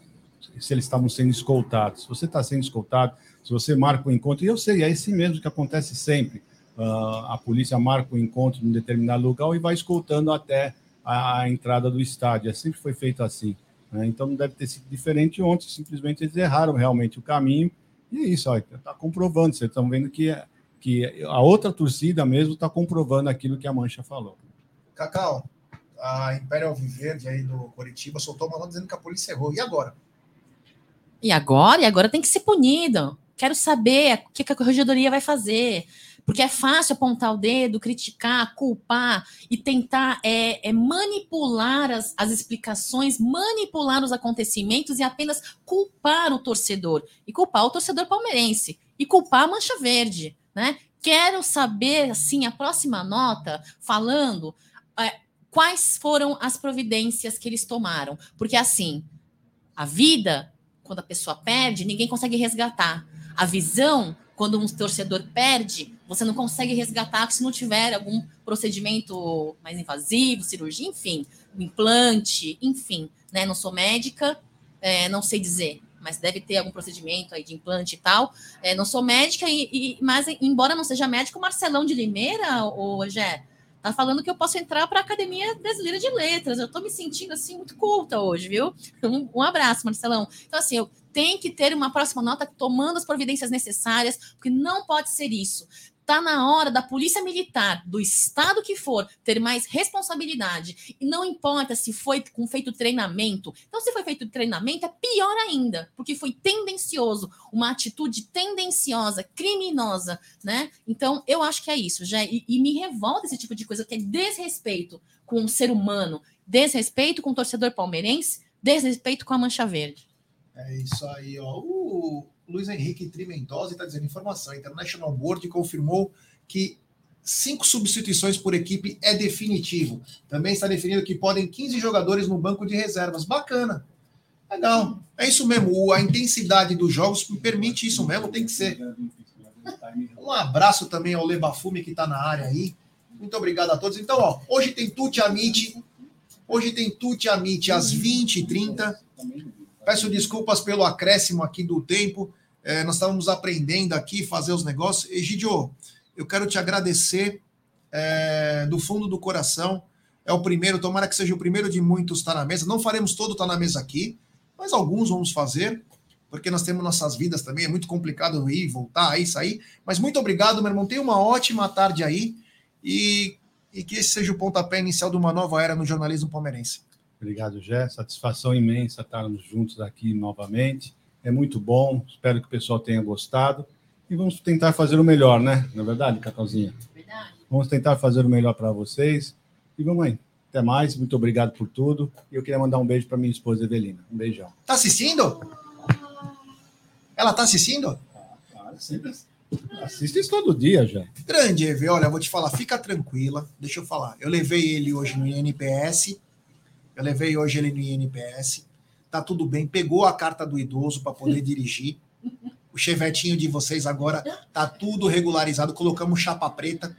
se eles estavam sendo escoltados. Se você está sendo escoltado, se você marca o um encontro, e eu sei, é esse mesmo que acontece sempre. Uh, a polícia marca o um encontro em determinado lugar e vai escoltando até a, a entrada do estádio. É, sempre foi feito assim. Né? Então não deve ter sido diferente ontem, simplesmente eles erraram realmente o caminho. E é isso, está comprovando. Vocês estão vendo que, que a outra torcida mesmo está comprovando aquilo que a Mancha falou. Cacau, a Imperial Viverde aí do Coritiba soltou uma nota dizendo que a polícia errou. E agora? E agora? E agora tem que ser punido. Quero saber o que a corregedoria vai fazer. Porque é fácil apontar o dedo, criticar, culpar e tentar é, é manipular as, as explicações, manipular os acontecimentos e apenas culpar o torcedor. E culpar o torcedor palmeirense. E culpar a Mancha Verde. Né? Quero saber, assim, a próxima nota falando é, quais foram as providências que eles tomaram. Porque, assim, a vida, quando a pessoa perde, ninguém consegue resgatar. A visão, quando um torcedor perde, você não consegue resgatar se não tiver algum procedimento mais invasivo, cirurgia, enfim, implante, enfim, né? Não sou médica, é, não sei dizer, mas deve ter algum procedimento aí de implante e tal. É, não sou médica, e, e, mas embora não seja médico, o Marcelão de Limeira, o Gé, tá falando que eu posso entrar para a Academia Brasileira de Letras. Eu estou me sentindo assim muito culta hoje, viu? [laughs] Um, um abraço, Marcelão. Então, assim, eu tenho que ter uma próxima nota tomando as providências necessárias, porque não pode ser isso. Está na hora da polícia militar, do estado que for, ter mais responsabilidade. E não importa se foi com feito treinamento. Então, se foi feito treinamento, é pior ainda, porque foi tendencioso, uma atitude tendenciosa, criminosa, né? Então, eu acho que é isso, já. E, e me revolta esse tipo de coisa, que é desrespeito com o ser humano, desrespeito com o torcedor palmeirense, desrespeito com a Mancha Verde. É isso aí, ó. O Luiz Henrique Trimentosi está dizendo informação. A International Board confirmou que cinco substituições por equipe é definitivo. Também está definido que podem 15 jogadores no banco de reservas. Bacana. Legal. É isso mesmo. A intensidade dos jogos permite isso mesmo, tem que ser. Um abraço também ao Lebafume que está na área aí. Muito obrigado a todos. Então, ó, hoje tem Tuti Amit. Hoje tem Tuti Amit às 20h30. Peço desculpas pelo acréscimo aqui do tempo. É, nós estávamos aprendendo aqui, fazer os negócios. Egidio, eu quero te agradecer é, do fundo do coração. É o primeiro, tomara que seja o primeiro de muitos Tá na Mesa. Não faremos todo Tá na Mesa aqui, mas alguns vamos fazer, porque nós temos nossas vidas também. É muito complicado ir, voltar, ir, sair. Mas muito obrigado, meu irmão. Tenha uma ótima tarde aí e, e que esse seja o pontapé inicial de uma nova era no jornalismo palmeirense. Obrigado, Jé. Satisfação imensa estarmos juntos aqui novamente. É muito bom. Espero que o pessoal tenha gostado. E vamos tentar fazer o melhor, né? Na é verdade, Cacauzinha? Verdade. Vamos tentar fazer o melhor para vocês. E vamos aí. Até mais. Muito obrigado por tudo. E eu queria mandar um beijo para minha esposa Evelina. Um beijão. Tá assistindo? Ela tá assistindo? Ah, sempre Assiste isso todo dia já. Grande, Eve. Olha, eu vou te falar, fica tranquila. Deixa eu falar. Eu levei ele hoje no INPS eu levei hoje ele no INPS. Tá tudo bem. Pegou a carta do idoso para poder [laughs] dirigir. O chevetinho de vocês agora tá tudo regularizado. Colocamos chapa preta,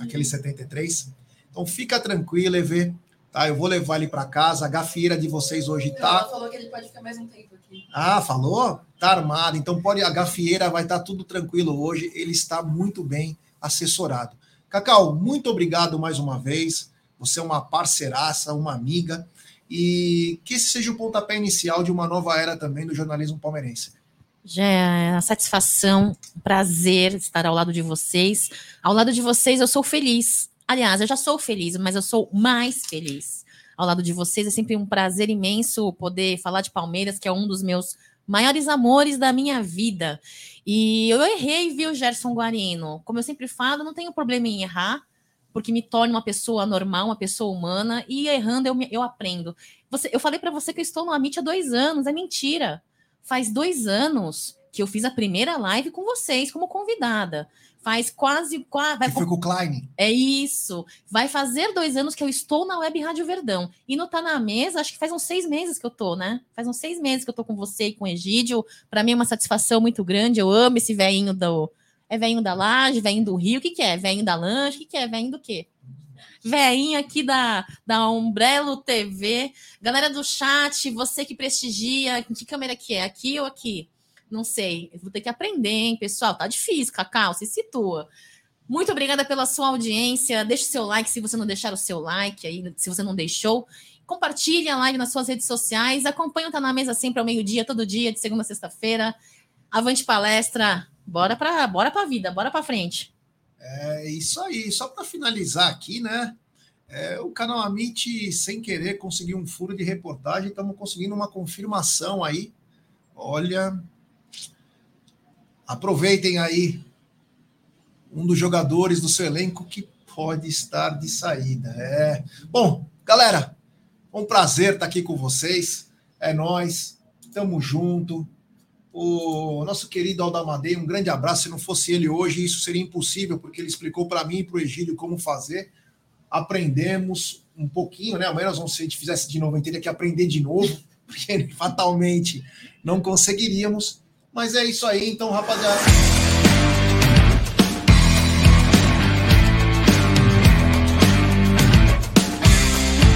aquele 73. Então fica tranquilo, EV. Tá, eu vou levar ele para casa. A gafieira de vocês hoje tá. Ela falou que ele pode ficar mais um tempo aqui. Ah, falou? Tá armado. Então pode a gafieira vai estar tá tudo tranquilo hoje. Ele está muito bem assessorado. Cacau, muito obrigado mais uma vez. Você é uma parceiraça, uma amiga, e que esse seja o pontapé inicial de uma nova era também do jornalismo palmeirense. Já é uma satisfação, um prazer estar ao lado de vocês. Ao lado de vocês, eu sou feliz. Aliás, eu já sou feliz, mas eu sou mais feliz. Ao lado de vocês é sempre um prazer imenso poder falar de Palmeiras, que é um dos meus maiores amores da minha vida. E eu errei, viu, Gerson Guarino? Como eu sempre falo, não tenho problema em errar porque me torne uma pessoa normal, uma pessoa humana, e errando eu, eu aprendo. Você, eu falei para você que eu estou no Amit há dois anos, é mentira. Faz dois anos que eu fiz a primeira live com vocês, como convidada. Faz quase. quase vai, foi com o Klein. É isso. Vai fazer dois anos que eu estou na Web Rádio Verdão. E não tá na mesa, acho que faz uns seis meses que eu tô, né? Faz uns seis meses que eu tô com você e com o Egídio. Para mim é uma satisfação muito grande. Eu amo esse velhinho do, é veinho da laje, veinho do rio, o que, que é? Veinho da lanche, o que, que é? Veinho do quê? Veinho aqui da, da Umbrello TV. Galera do chat, você que prestigia, que câmera que é? Aqui ou aqui? Não sei. Vou ter que aprender, hein, pessoal? Tá difícil, Cacau, se situa. Muito obrigada pela sua audiência. Deixe seu like se você não deixar o seu like aí, se você não deixou. Compartilhe a live nas suas redes sociais. Acompanhe o Tá Na Mesa sempre ao meio-dia, todo dia, de segunda a sexta-feira. Avante palestra. Bora para bora a vida, bora para frente. É isso aí. Só para finalizar aqui, né? É, o canal Amit, sem querer, conseguiu um furo de reportagem. Estamos conseguindo uma confirmação aí. Olha, aproveitem aí um dos jogadores do seu elenco que pode estar de saída. É. Bom, galera, um prazer estar aqui com vocês. É nós, tamo junto o nosso querido Aldamadei, um grande abraço. Se não fosse ele hoje, isso seria impossível, porque ele explicou para mim e para o Egílio como fazer. Aprendemos um pouquinho, né? Amanhã nós vamos, se a gente fizesse de novo, teria que aprender de novo, [laughs] porque fatalmente não conseguiríamos. Mas é isso aí, então, rapaziada.